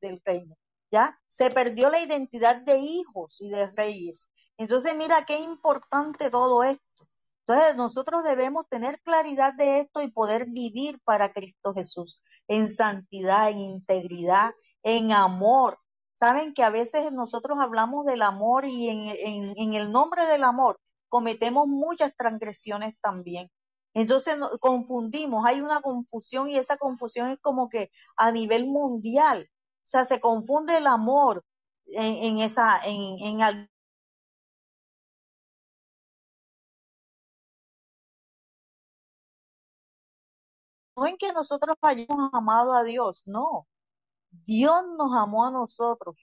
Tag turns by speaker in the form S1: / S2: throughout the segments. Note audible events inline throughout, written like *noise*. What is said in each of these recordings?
S1: del reino, ¿ya? Se perdió la identidad de hijos y de reyes. Entonces, mira qué importante todo esto. Entonces, nosotros debemos tener claridad de esto y poder vivir para Cristo Jesús en santidad, en integridad, en amor. Saben que a veces nosotros hablamos del amor y en el nombre del amor cometemos muchas transgresiones también. Entonces confundimos, hay una confusión y esa confusión es como que a nivel mundial. O sea, se confunde el amor en, esa, en, en no en que nosotros hayamos amado a Dios, no. Dios nos amó a nosotros.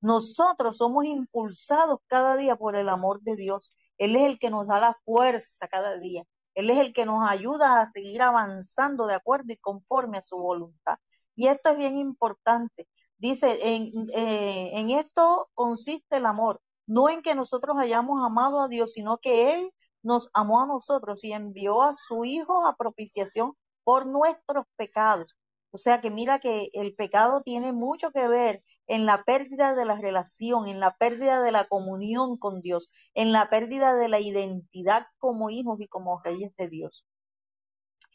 S1: Nosotros somos impulsados cada día por el amor de Dios. Él es el que nos da la fuerza cada día. Él es el que nos ayuda a seguir avanzando de acuerdo y conforme a su voluntad. Y esto es bien importante. Dice, en, eh, en esto consiste el amor, no en que nosotros hayamos amado a Dios, sino que Él nos amó a nosotros y envió a su Hijo a propiciación por nuestros pecados. O sea que mira que el pecado tiene mucho que ver en la pérdida de la relación, en la pérdida de la comunión con Dios, en la pérdida de la identidad como hijos y como reyes de Dios.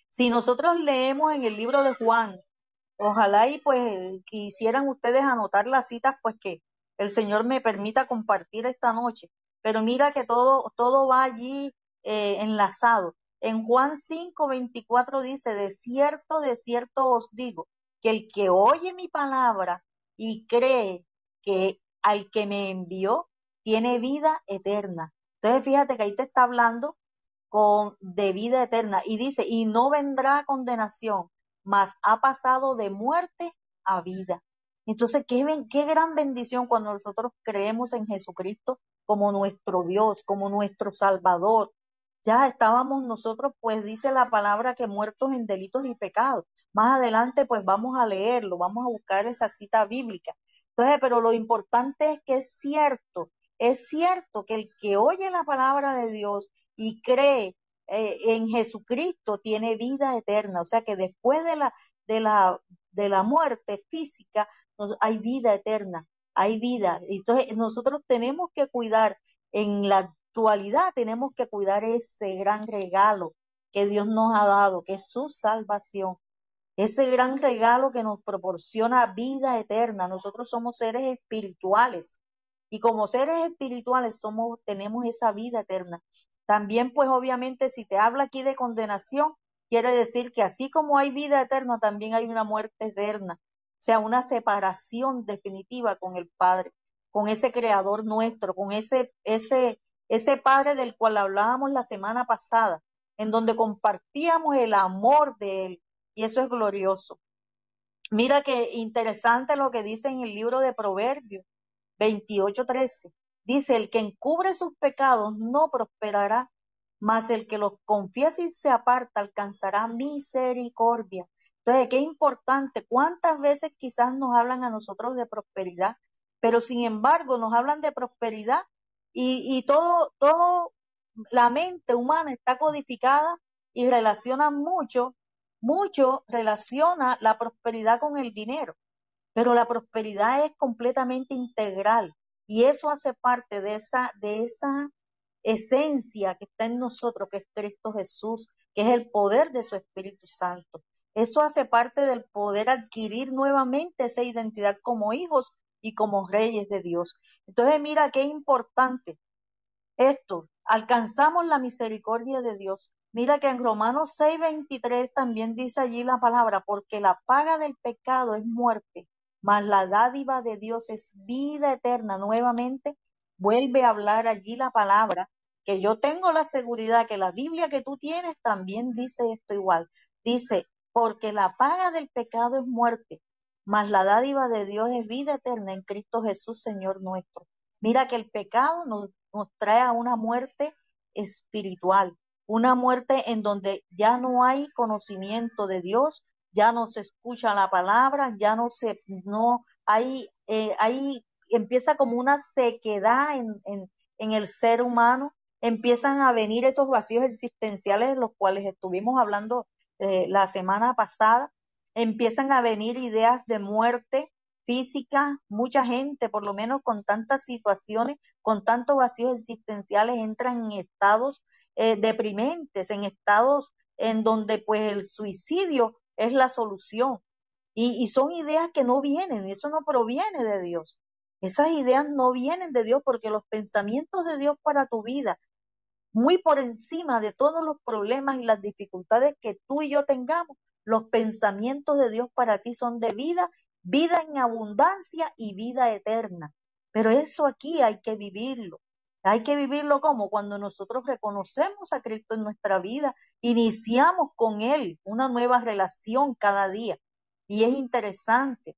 S1: Si nosotros leemos en el libro de Juan, ojalá y pues quisieran ustedes anotar las citas, pues que el Señor me permita compartir esta noche. Pero mira que todo, todo va allí eh, enlazado. En Juan 5, 24 dice, de cierto, de cierto os digo, que el que oye mi palabra y cree que al que me envió tiene vida eterna. Entonces fíjate que ahí te está hablando con de vida eterna y dice, y no vendrá condenación, mas ha pasado de muerte a vida. Entonces, qué, qué gran bendición cuando nosotros creemos en Jesucristo como nuestro Dios, como nuestro Salvador. Ya estábamos nosotros, pues dice la palabra que muertos en delitos y pecados. Más adelante, pues vamos a leerlo, vamos a buscar esa cita bíblica. Entonces, pero lo importante es que es cierto, es cierto que el que oye la palabra de Dios y cree eh, en Jesucristo tiene vida eterna. O sea que después de la, de la, de la muerte física hay vida eterna, hay vida. Entonces nosotros tenemos que cuidar en la actualidad, tenemos que cuidar ese gran regalo que Dios nos ha dado, que es su salvación ese gran regalo que nos proporciona vida eterna. Nosotros somos seres espirituales y como seres espirituales somos, tenemos esa vida eterna. También, pues obviamente, si te habla aquí de condenación, quiere decir que así como hay vida eterna, también hay una muerte eterna. O sea, una separación definitiva con el Padre, con ese Creador nuestro, con ese, ese, ese Padre del cual hablábamos la semana pasada, en donde compartíamos el amor de Él, y eso es glorioso. Mira qué interesante lo que dice en el libro de Proverbios 28:13. Dice, el que encubre sus pecados no prosperará, mas el que los confiesa y se aparta alcanzará misericordia. Entonces, qué importante, cuántas veces quizás nos hablan a nosotros de prosperidad, pero sin embargo nos hablan de prosperidad y, y todo, todo, la mente humana está codificada y relaciona mucho mucho relaciona la prosperidad con el dinero, pero la prosperidad es completamente integral y eso hace parte de esa, de esa esencia que está en nosotros, que es Cristo Jesús, que es el poder de su Espíritu Santo. Eso hace parte del poder adquirir nuevamente esa identidad como hijos y como reyes de Dios. Entonces, mira qué importante esto. Alcanzamos la misericordia de Dios Mira que en Romanos 6:23 también dice allí la palabra, porque la paga del pecado es muerte, mas la dádiva de Dios es vida eterna. Nuevamente vuelve a hablar allí la palabra, que yo tengo la seguridad que la Biblia que tú tienes también dice esto igual. Dice, porque la paga del pecado es muerte, mas la dádiva de Dios es vida eterna en Cristo Jesús, Señor nuestro. Mira que el pecado nos, nos trae a una muerte espiritual una muerte en donde ya no hay conocimiento de Dios, ya no se escucha la palabra, ya no se, no hay, eh, ahí empieza como una sequedad en, en, en el ser humano, empiezan a venir esos vacíos existenciales de los cuales estuvimos hablando eh, la semana pasada, empiezan a venir ideas de muerte física, mucha gente, por lo menos con tantas situaciones, con tantos vacíos existenciales, entran en estados eh, deprimentes, en estados en donde pues el suicidio es la solución. Y, y son ideas que no vienen, eso no proviene de Dios. Esas ideas no vienen de Dios porque los pensamientos de Dios para tu vida, muy por encima de todos los problemas y las dificultades que tú y yo tengamos, los pensamientos de Dios para ti son de vida, vida en abundancia y vida eterna. Pero eso aquí hay que vivirlo. Hay que vivirlo como cuando nosotros reconocemos a Cristo en nuestra vida, iniciamos con Él una nueva relación cada día. Y es interesante.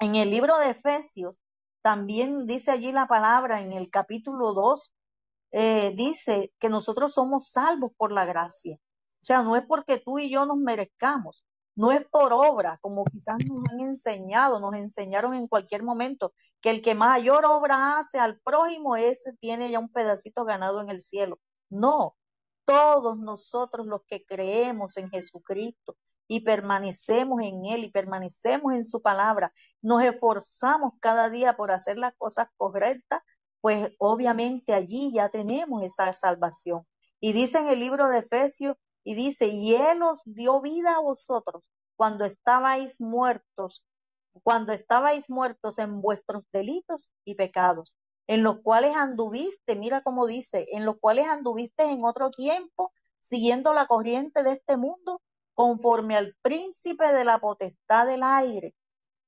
S1: En el libro de Efesios también dice allí la palabra en el capítulo 2, eh, dice que nosotros somos salvos por la gracia. O sea, no es porque tú y yo nos merezcamos, no es por obra, como quizás nos han enseñado, nos enseñaron en cualquier momento, que el que mayor obra hace al prójimo, ese tiene ya un pedacito ganado en el cielo. No, todos nosotros los que creemos en Jesucristo y permanecemos en Él y permanecemos en su palabra, nos esforzamos cada día por hacer las cosas correctas, pues obviamente allí ya tenemos esa salvación. Y dice en el libro de Efesios, y dice, y Él os dio vida a vosotros cuando estabais muertos, cuando estabais muertos en vuestros delitos y pecados, en los cuales anduviste, mira cómo dice, en los cuales anduviste en otro tiempo, siguiendo la corriente de este mundo, conforme al príncipe de la potestad del aire,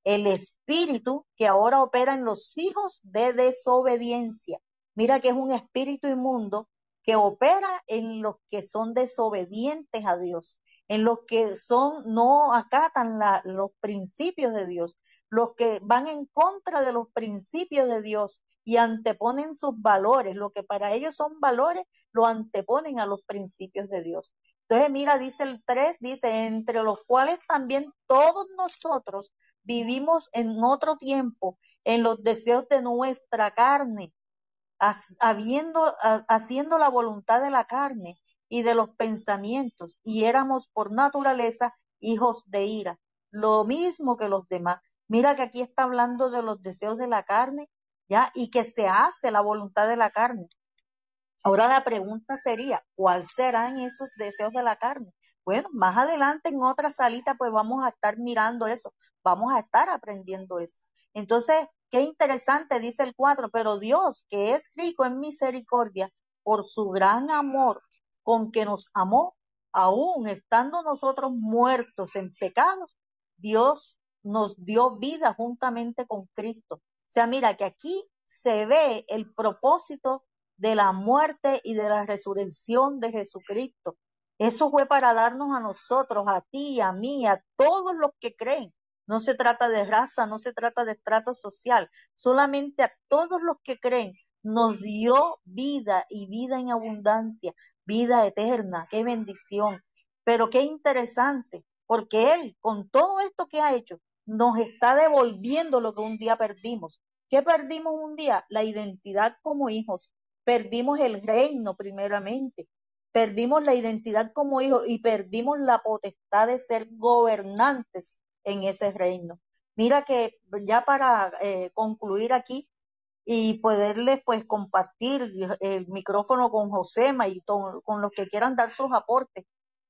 S1: el espíritu que ahora opera en los hijos de desobediencia. Mira que es un espíritu inmundo que opera en los que son desobedientes a Dios, en los que son no acatan los principios de Dios, los que van en contra de los principios de Dios y anteponen sus valores, lo que para ellos son valores, lo anteponen a los principios de Dios. Entonces, mira, dice el 3, dice, entre los cuales también todos nosotros vivimos en otro tiempo, en los deseos de nuestra carne, habiendo, haciendo la voluntad de la carne y de los pensamientos, y éramos por naturaleza hijos de ira, lo mismo que los demás. Mira que aquí está hablando de los deseos de la carne, ¿ya? Y que se hace la voluntad de la carne. Ahora la pregunta sería, ¿cuáles serán esos deseos de la carne? Bueno, más adelante en otra salita pues vamos a estar mirando eso, vamos a estar aprendiendo eso. Entonces, Qué interesante, dice el 4, pero Dios, que es rico en misericordia, por su gran amor con que nos amó, aún estando nosotros muertos en pecados, Dios nos dio vida juntamente con Cristo. O sea, mira que aquí se ve el propósito de la muerte y de la resurrección de Jesucristo. Eso fue para darnos a nosotros, a ti, a mí, a todos los que creen, no se trata de raza, no se trata de estrato social, solamente a todos los que creen nos dio vida y vida en abundancia, vida eterna, qué bendición. Pero qué interesante, porque Él, con todo esto que ha hecho, nos está devolviendo lo que un día perdimos. ¿Qué perdimos un día? La identidad como hijos. Perdimos el reino primeramente. Perdimos la identidad como hijos y perdimos la potestad de ser gobernantes en ese reino. Mira que ya para eh, concluir aquí y poderles pues compartir el micrófono con Josema y con, los que quieran dar sus aportes.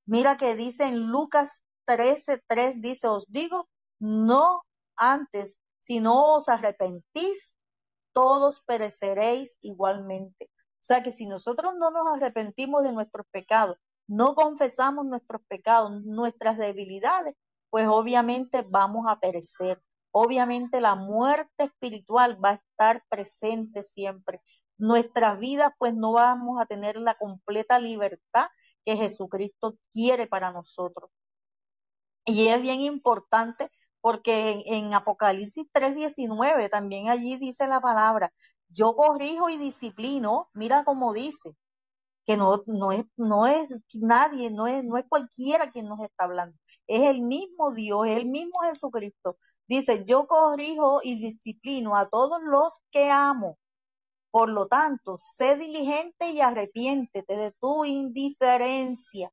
S1: Mira que dice en Lucas 13, 3 dice, os digo, no antes, si no os arrepentís, todos pereceréis igualmente. O sea que si nosotros no nos arrepentimos de nuestros pecados, no confesamos nuestros pecados, nuestras debilidades, pues obviamente vamos a perecer. Obviamente la muerte espiritual va a estar presente siempre. Nuestras vidas pues no vamos a tener la completa libertad que Jesucristo quiere para nosotros. Y es bien importante porque en, en Apocalipsis 3:19 también allí dice la palabra, yo corrijo y disciplino, mira cómo dice, que no, no, es, no es nadie, no es, no es cualquiera quien nos está hablando, es el mismo Dios, el mismo Jesucristo. Dice, yo corrijo y disciplino a todos los que amo. Por lo tanto, sé diligente y arrepiéntete de tu indiferencia.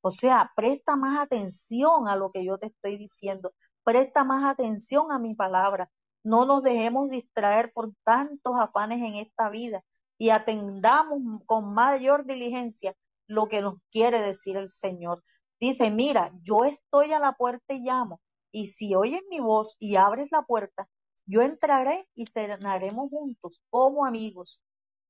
S1: O sea, presta más atención a lo que yo te estoy diciendo, presta más atención a mi palabra. No nos dejemos distraer por tantos afanes en esta vida y atendamos con mayor diligencia lo que nos quiere decir el Señor. Dice, mira, yo estoy a la puerta y llamo, y si oyes mi voz y abres la puerta, yo entraré y cenaremos juntos como amigos.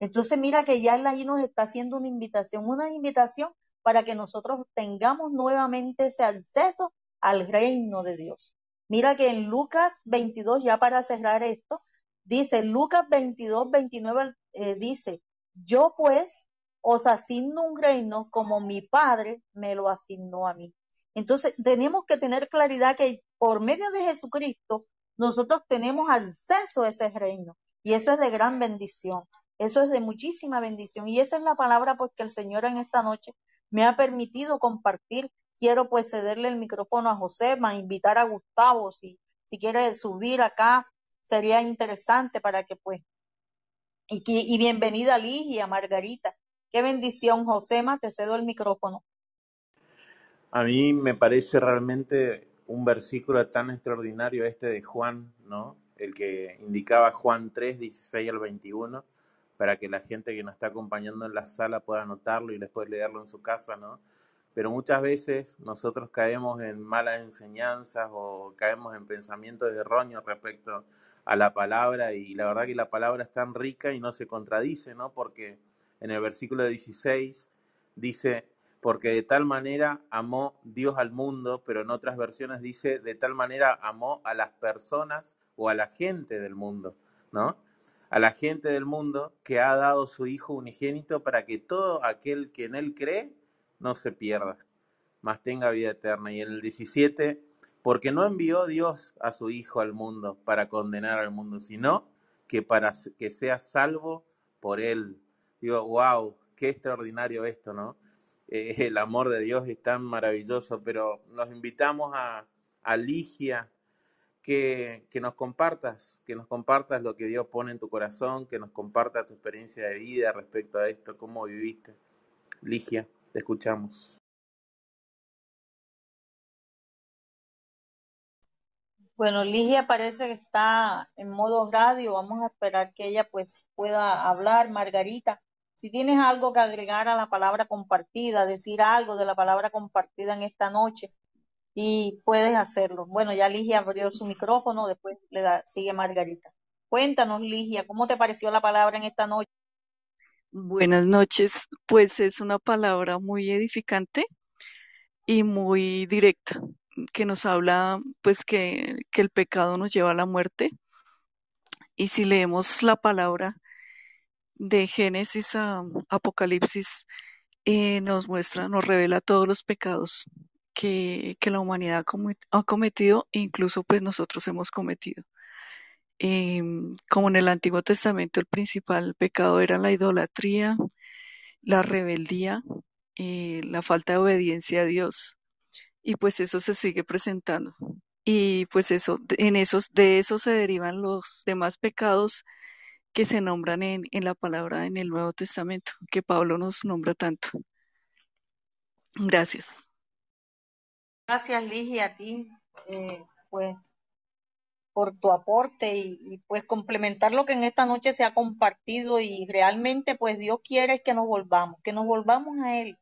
S1: Entonces mira que ya él ahí nos está haciendo una invitación, una invitación para que nosotros tengamos nuevamente ese acceso al reino de Dios. Mira que en Lucas 22, ya para cerrar esto, dice Lucas 22, 29, eh, dice, yo pues os asigno un reino como mi Padre me lo asignó a mí. Entonces tenemos que tener claridad que por medio de Jesucristo nosotros tenemos acceso a ese reino y eso es de gran bendición. Eso es de muchísima bendición y esa es la palabra pues que el Señor en esta noche me ha permitido compartir. Quiero pues cederle el micrófono a José, a invitar a Gustavo si, si quiere subir acá, sería interesante para que pues, y, y bienvenida Ligia, Margarita. Qué bendición, Josema, te cedo el micrófono.
S2: A mí me parece realmente un versículo tan extraordinario este de Juan, ¿no? El que indicaba Juan 3, 16 al 21 para que la gente que nos está acompañando en la sala pueda anotarlo y después leerlo en su casa, ¿no? Pero muchas veces nosotros caemos en malas enseñanzas o caemos en pensamientos erróneos respecto a la palabra y la verdad que la palabra es tan rica y no se contradice, ¿no? Porque en el versículo 16 dice, porque de tal manera amó Dios al mundo, pero en otras versiones dice, de tal manera amó a las personas o a la gente del mundo, ¿no? a la gente del mundo que ha dado su Hijo unigénito para que todo aquel que en Él cree no se pierda, mas tenga vida eterna. Y en el 17, porque no envió Dios a su Hijo al mundo para condenar al mundo, sino que para que sea salvo por Él. Digo, wow, qué extraordinario esto, ¿no? Eh, *laughs* el amor de Dios es tan maravilloso, pero nos invitamos a, a Ligia, que, nos compartas, que nos compartas lo que Dios pone en tu corazón, que nos compartas tu experiencia de vida respecto a esto, cómo viviste. Ligia, te escuchamos.
S1: Bueno, Ligia parece que está en modo radio. Vamos a esperar que ella pues pueda hablar. Margarita, si tienes algo que agregar a la palabra compartida, decir algo de la palabra compartida en esta noche, y puedes hacerlo. Bueno, ya Ligia abrió su micrófono, después le da, sigue Margarita. Cuéntanos, Ligia, ¿cómo te pareció la palabra en esta noche?
S3: Buenas noches, pues es una palabra muy edificante y muy directa, que nos habla pues que, que el pecado nos lleva a la muerte. Y si leemos la palabra de Génesis a Apocalipsis, eh, nos muestra, nos revela todos los pecados que, la humanidad ha cometido e incluso pues nosotros hemos cometido. Em, como en el Antiguo Testamento el principal pecado era la idolatría, la rebeldía, eh, la falta de obediencia a Dios y pues eso se sigue presentando y pues eso en esos de eso se derivan los demás pecados que se nombran en, en la palabra en el Nuevo Testamento que Pablo nos nombra tanto. Gracias.
S1: Gracias, Ligia, a ti, eh, pues, por tu aporte y, pues complementar lo que en esta noche se ha compartido y realmente pues Dios quiere que nos volvamos, que nos volvamos a Él.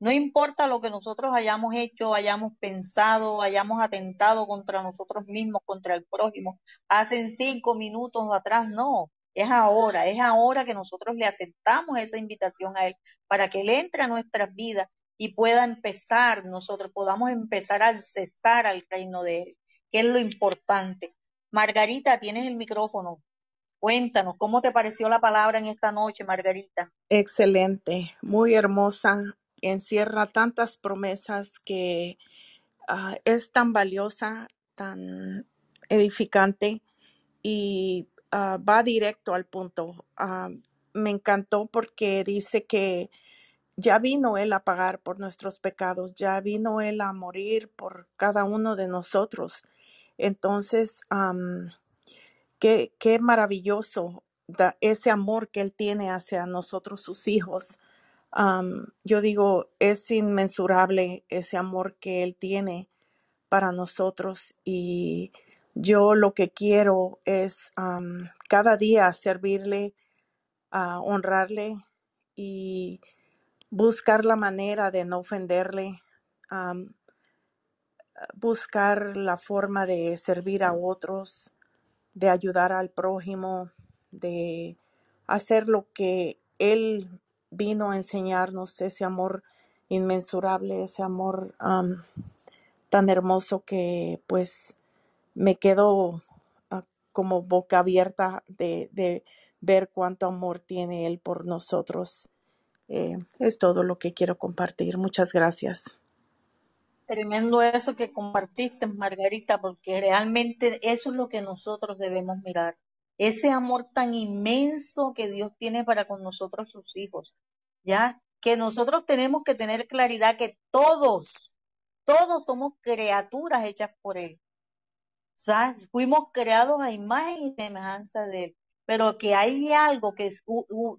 S1: No importa lo que nosotros hayamos hecho, hayamos pensado, hayamos atentado contra nosotros mismos, contra el prójimo, hace cinco minutos atrás, no, es ahora, es ahora que nosotros le aceptamos esa invitación a Él para que Él entre a nuestras vidas y pueda empezar, nosotros podamos empezar a cesar al reino de Él, que es lo importante. Margarita, tienes el micrófono. Cuéntanos, ¿cómo te pareció la palabra en esta noche, Margarita?
S4: Excelente, muy hermosa, encierra tantas promesas que ah, es tan valiosa, tan edificante y ah, va directo al punto. Ah, me encantó porque dice que ya vino Él a pagar por nuestros pecados, ya vino Él a morir por cada uno de nosotros. Entonces, qué, maravilloso ese amor que Él tiene hacia nosotros, sus hijos. Yo digo, es inmensurable ese amor que Él tiene para nosotros y yo lo que quiero es cada día servirle, a honrarle y buscar la manera de no ofenderle, buscar la forma de servir a otros, de ayudar al prójimo, de hacer lo que Él vino a enseñarnos, ese amor inmensurable, ese amor am, tan hermoso que pues me quedo ah, como boca abierta de, de ver cuánto amor tiene Él por nosotros. Eh, es todo lo que quiero compartir. Muchas gracias.
S1: Tremendo eso que compartiste, Margarita, porque realmente eso es lo que nosotros debemos mirar. Ese amor tan inmenso que Dios tiene para con nosotros, sus hijos. ¿Ya? Que nosotros tenemos que tener claridad que todos, todos somos criaturas hechas por Él. O fuimos creados a imagen y semejanza de Él, pero que hay algo que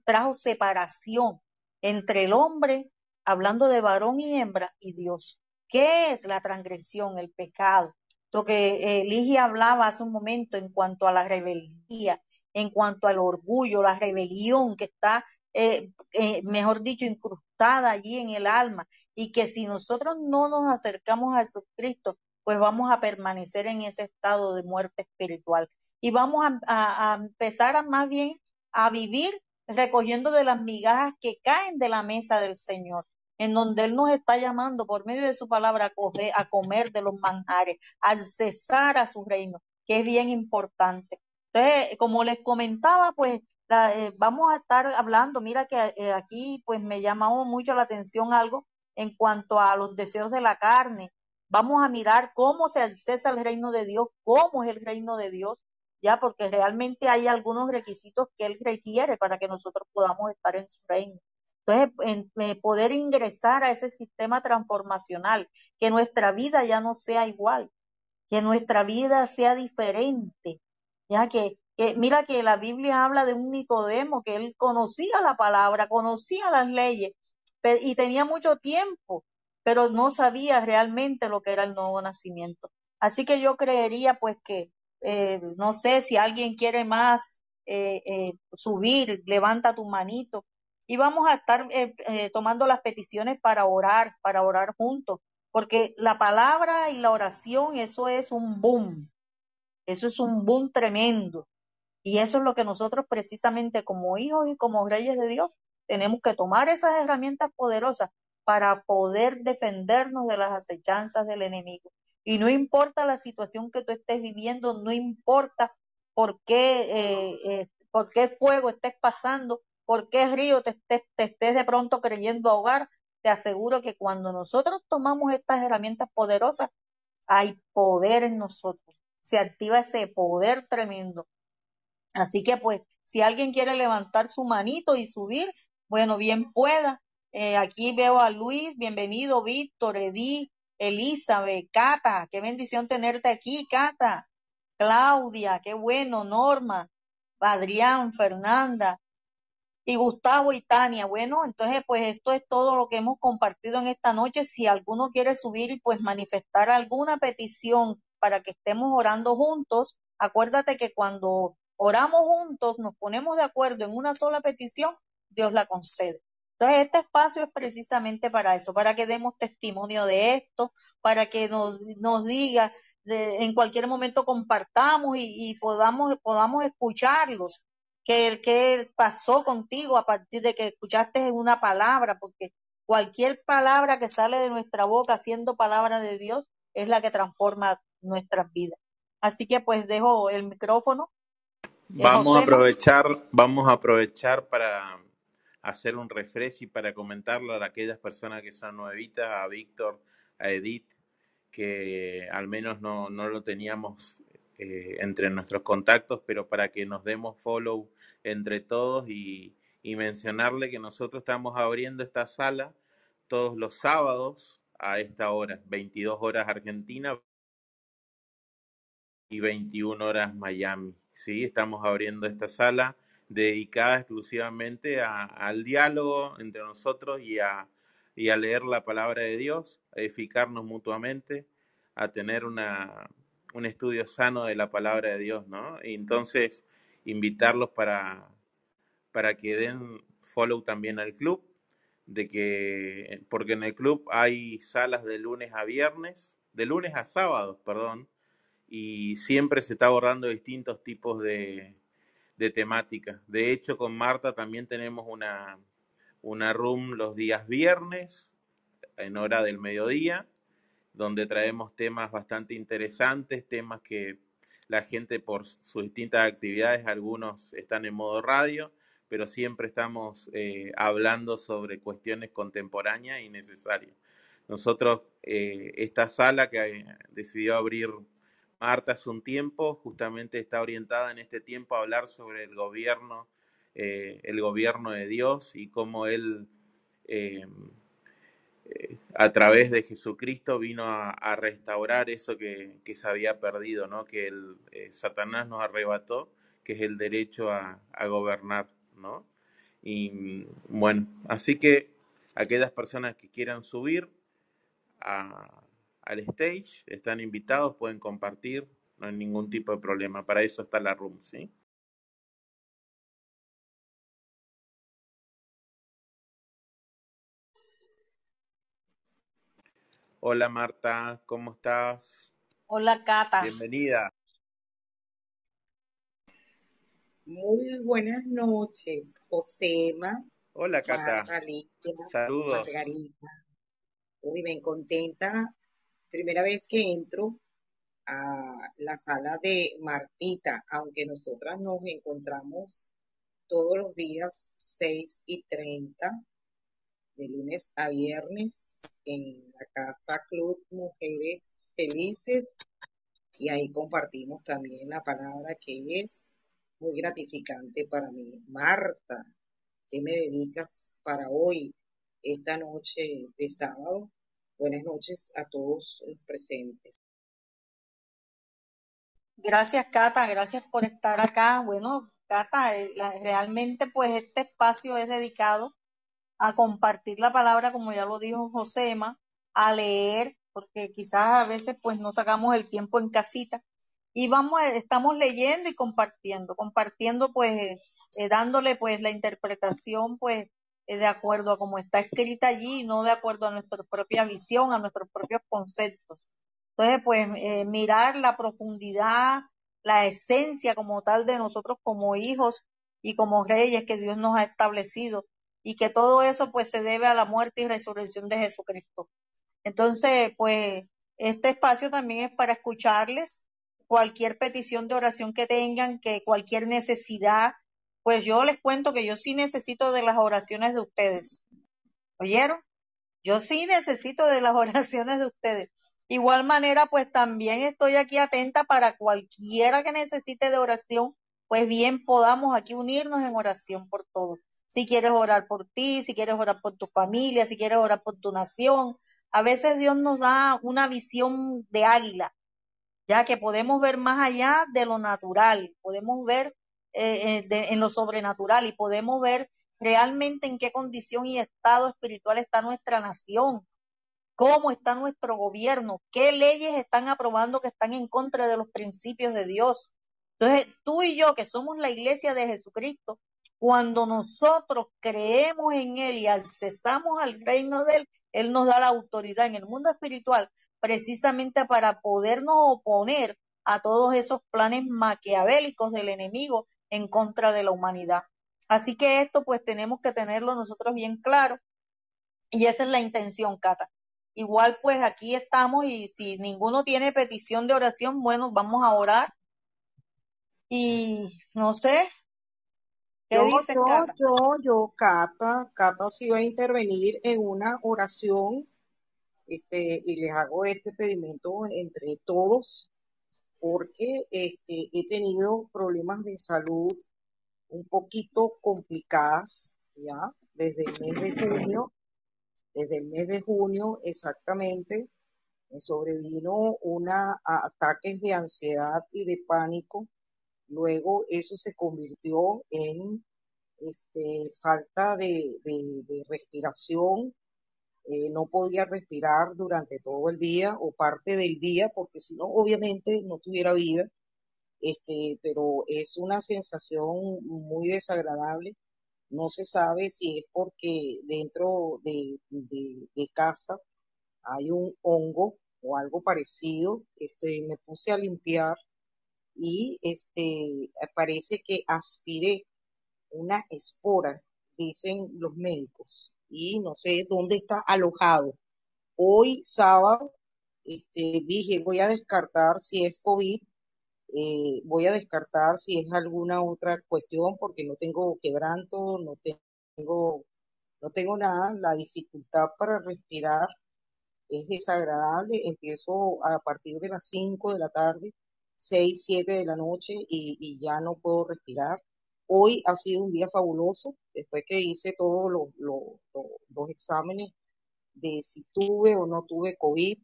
S1: trajo separación entre el hombre, hablando de varón y hembra, y Dios. ¿Qué es la transgresión, el pecado? Lo que eh, Ligia hablaba hace un momento en cuanto a la rebeldía, en cuanto al orgullo, la rebelión que está, eh, eh, mejor dicho, incrustada allí en el alma, y que si nosotros no nos acercamos a Jesucristo, pues vamos a permanecer en ese estado de muerte espiritual. Y vamos a, a- empezar a más bien a vivir recogiendo de las migajas que caen de la mesa del Señor, en donde Él nos está llamando por medio de su palabra a comer, a comer de los manjares, a cesar a su reino, que es bien importante. Entonces, como les comentaba, pues eh, vamos a estar hablando, mira que eh, aquí pues me llamó mucho la atención algo en cuanto a los deseos de la carne Vamos a mirar cómo se accesa al reino de Dios, cómo es el reino de Dios, ya, porque realmente hay algunos requisitos que Él requiere para que nosotros podamos estar en su reino. Entonces, en- eh, poder ingresar a ese sistema transformacional, que nuestra vida ya no sea igual, que nuestra vida sea diferente, ya que, mira que la Biblia habla de un Nicodemo, que él conocía la palabra, conocía las leyes y tenía mucho tiempo, pero no sabía realmente lo que era el nuevo nacimiento. Así que yo creería pues que, eh, no sé si alguien quiere más eh, eh, subir, levanta tu manito y vamos a estar eh, eh, tomando las peticiones para orar, para orar juntos porque la palabra y la oración, eso es un boom, eso es un boom tremendo. Y eso es lo que nosotros precisamente como hijos y como reyes de Dios tenemos que tomar esas herramientas poderosas para poder defendernos de las acechanzas del enemigo. Y no importa la situación que tú estés viviendo, no importa por qué, eh, por qué fuego estés pasando, por qué río te estés, te estés de pronto creyendo ahogar, te aseguro que cuando nosotros tomamos estas herramientas poderosas, hay poder en nosotros. Se activa ese poder tremendo Así que pues, si alguien quiere levantar su manito y subir, bueno, bien pueda. Eh, aquí veo a Luis, bienvenido, Víctor, Edith, Elizabeth, Cata, qué bendición tenerte aquí, Cata, Claudia, qué bueno, Norma, Adrián, Fernanda, y Gustavo y Tania. Bueno, entonces pues esto es todo lo que hemos compartido en esta noche. Si alguno quiere subir y pues manifestar alguna petición para que estemos orando juntos, acuérdate que cuando oramos juntos, nos ponemos de acuerdo en una sola petición, Dios la concede. Entonces este espacio es precisamente para eso, para que demos testimonio de esto, para que nos, nos diga, de- en cualquier momento compartamos y, y podamos, podamos escucharlos que el que pasó contigo a partir de que escuchaste una palabra, porque cualquier palabra que sale de nuestra boca siendo palabra de Dios es la que transforma nuestras vidas. Así que pues dejo el micrófono. Eh,
S2: Vamos a aprovechar, vamos a aprovechar para hacer un refresh y para comentarlo a aquellas personas que son nuevitas, a Víctor, a Edith, que al menos no, no lo teníamos eh, entre nuestros contactos, pero para que nos demos follow entre todos y, mencionarle que nosotros estamos abriendo esta sala todos los sábados a esta hora, 22 horas Argentina y 21 horas Miami. ¿sí? Estamos abriendo esta sala dedicada exclusivamente al diálogo entre nosotros y a, y a leer la palabra de Dios, a edificarnos mutuamente, a tener una, un estudio sano de la palabra de Dios, ¿no? Y entonces invitarlos para, para que den follow también al club, de que, porque en el club hay salas de lunes a viernes, de lunes a sábados, perdón, y siempre se está abordando distintos tipos de, de temáticas. De hecho, con Marta también tenemos una, una room los días viernes, en hora del mediodía, donde traemos temas bastante interesantes, temas que la gente por sus distintas actividades, algunos están en modo radio, pero siempre estamos eh, hablando sobre cuestiones contemporáneas y necesarias. Nosotros, eh, esta sala que eh, decidió abrir Marta hace un tiempo, justamente está orientada en este tiempo a hablar sobre el gobierno, el gobierno de Dios y cómo Él a través de Jesucristo vino a, restaurar eso que, que se había perdido, ¿no? que el, eh, Satanás nos arrebató, que es el derecho a, gobernar. ¿no? Y bueno, así que aquellas personas que quieran subir a- al stage están invitados, pueden compartir, no hay ningún tipo de problema, para eso está la room, ¿sí? Hola Marta, ¿cómo estás?
S1: Hola, Cata.
S2: Bienvenida.
S5: Muy buenas noches, Josema,
S2: Hola Cata, saludos.
S5: Margarita. Muy bien contenta. Primera vez que entro a la sala de Martita, aunque nosotras nos encontramos todos los días 6 y 30, de lunes a viernes, en la Casa Club Mujeres Felices, y ahí compartimos también la palabra que es muy gratificante para mí. Marta, ¿qué me dedicas para hoy, esta noche de sábado? Buenas noches a todos los presentes.
S1: Gracias, Cata, gracias por estar acá. Bueno, Cata, eh, realmente pues este espacio es dedicado a compartir la palabra, como ya lo dijo Josema, a leer, porque quizás a veces pues no sacamos el tiempo en casita y vamos, estamos leyendo y compartiendo, compartiendo pues, eh, dándole pues la interpretación pues eh, de acuerdo a cómo está escrita allí, no de acuerdo a nuestra propia visión, a nuestros propios conceptos. Entonces, pues eh, mirar la profundidad, la esencia como tal de nosotros como hijos y como reyes que Dios nos ha establecido y que todo eso pues se debe a la muerte y resurrección de Jesucristo. Entonces, pues este espacio también es para escucharles cualquier petición de oración que tengan, que cualquier necesidad, pues yo les cuento que yo sí necesito de las oraciones de ustedes. ¿Oyeron? Yo sí necesito de las *laughs* oraciones de ustedes. Igual manera, pues también estoy aquí atenta para cualquiera que necesite de oración, pues bien podamos aquí unirnos en oración por todos. Si quieres orar por ti, si quieres orar por tu familia, si quieres orar por tu nación. A veces Dios nos da una visión de águila, ya que podemos ver más allá de lo natural, podemos ver eh, eh, en lo sobrenatural y podemos ver realmente en qué condición y estado espiritual está nuestra nación, cómo está nuestro gobierno, qué leyes están aprobando que están en contra de los principios de Dios. Entonces, tú y yo, que somos la iglesia de Jesucristo, cuando nosotros creemos en Él y accesamos al reino de Él, Él nos da la autoridad en el mundo espiritual precisamente para podernos oponer a todos esos planes maquiavélicos del enemigo en contra de la humanidad. Así que esto pues tenemos que tenerlo nosotros bien claro y esa es la intención, Cata. Igual pues aquí estamos y si ninguno tiene petición de oración, bueno, vamos a orar y no sé, ¿qué
S5: Yo,
S1: dices,
S5: yo,
S1: Cata?
S5: yo, yo, Cata, Cata sí va a intervenir en una oración, este, y les hago este pedimento entre todos, porque este, he tenido problemas de salud un poquito complicadas, ya, desde el mes de junio, desde el mes de junio exactamente, me sobrevino una a- ataques de ansiedad y de pánico Luego eso se convirtió en este, falta de, respiración, eh, no podía respirar durante todo el día o parte del día, porque si no, obviamente no tuviera vida, este, pero es una sensación muy desagradable. No se sabe si es porque dentro de, de, de casa hay un hongo o algo parecido. Este, me puse a limpiar y este, parece que aspiré una espora, dicen los médicos, y no sé dónde está alojado. Hoy sábado, este, dije, voy a descartar si es COVID, eh, voy a descartar si es alguna otra cuestión, porque no tengo quebranto, no tengo, no tengo nada, la dificultad para respirar es desagradable, empiezo a partir de las 5 de la tarde, 6 7 de la noche y, ya no puedo respirar. Hoy ha sido un día fabuloso, después que hice todos los, los, los exámenes de si tuve o no tuve COVID,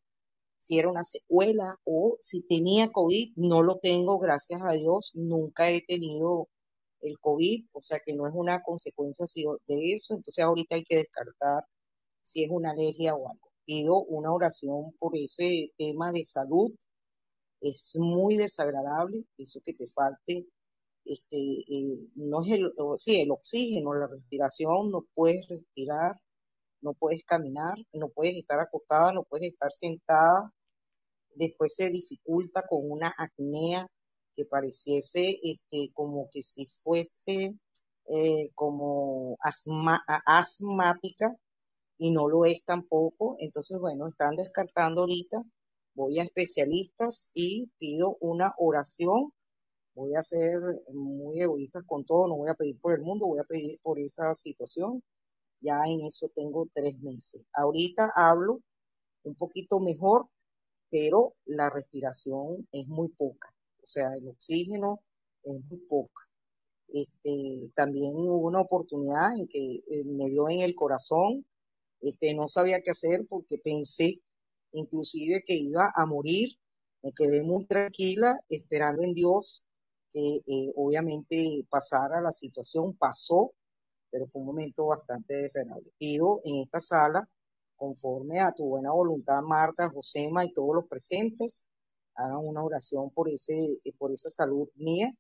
S5: si era una secuela o si tenía COVID, no lo tengo, gracias a Dios, nunca he tenido el COVID, o sea que no es una consecuencia de eso, entonces ahorita hay que descartar si es una alergia o algo. Pido una oración por ese tema de salud. Es muy desagradable eso que te falte. Este, eh, no es el, sí, el oxígeno, la respiración, no puedes respirar, no puedes caminar, no puedes estar acostada, no puedes estar sentada. Después se dificulta con una acnea que pareciese este, como que si fuese eh, como asma, asmática y no lo es tampoco. Entonces, bueno, están descartando ahorita. Voy a especialistas y pido una oración. Voy a ser muy egoísta con todo, no voy a pedir por el mundo, voy a pedir por esa situación. Ya en eso tengo tres meses. Ahorita hablo un poquito mejor, pero la respiración es muy poca. O sea, el oxígeno es muy poca. Este, también hubo una oportunidad en que me dio en el corazón este, no sabía qué hacer porque pensé inclusive que iba a morir. Me quedé muy tranquila esperando en Dios que eh, obviamente pasara la situación. Pasó, pero fue un momento bastante desagradable. Pido en esta sala, conforme a tu buena voluntad, Marta, Josema y todos los presentes, hagan una oración por, ese, por esa salud mía,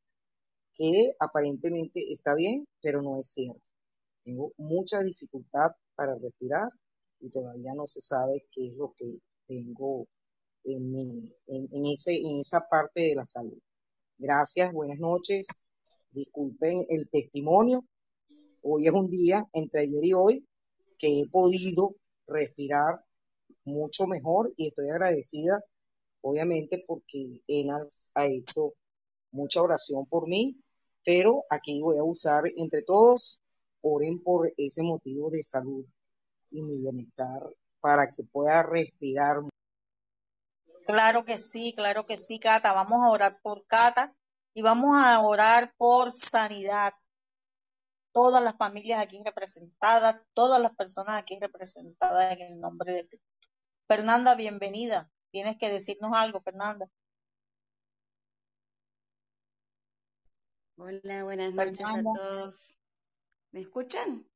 S5: que aparentemente está bien, pero no es cierto. Tengo mucha dificultad para respirar y todavía no se sabe qué es lo que tengo en, ese, en esa parte de la salud. Gracias, buenas noches. Disculpen el testimonio. Hoy es un día, entre ayer y hoy, que he podido respirar mucho mejor y estoy agradecida, obviamente, porque Enas ha hecho mucha oración por mí, pero aquí voy a usar entre todos oren por ese motivo de salud y mi bienestar para que pueda respirar.
S1: Claro que sí, claro que sí, Cata. Vamos a orar por Cata y vamos a orar por sanidad. Todas las familias aquí representadas, todas las personas aquí representadas en el nombre de Cristo. Fernanda, bienvenida. Tienes que decirnos algo, Fernanda.
S6: Hola, buenas noches
S1: Fernanda.
S6: a todos. ¿Me escuchan?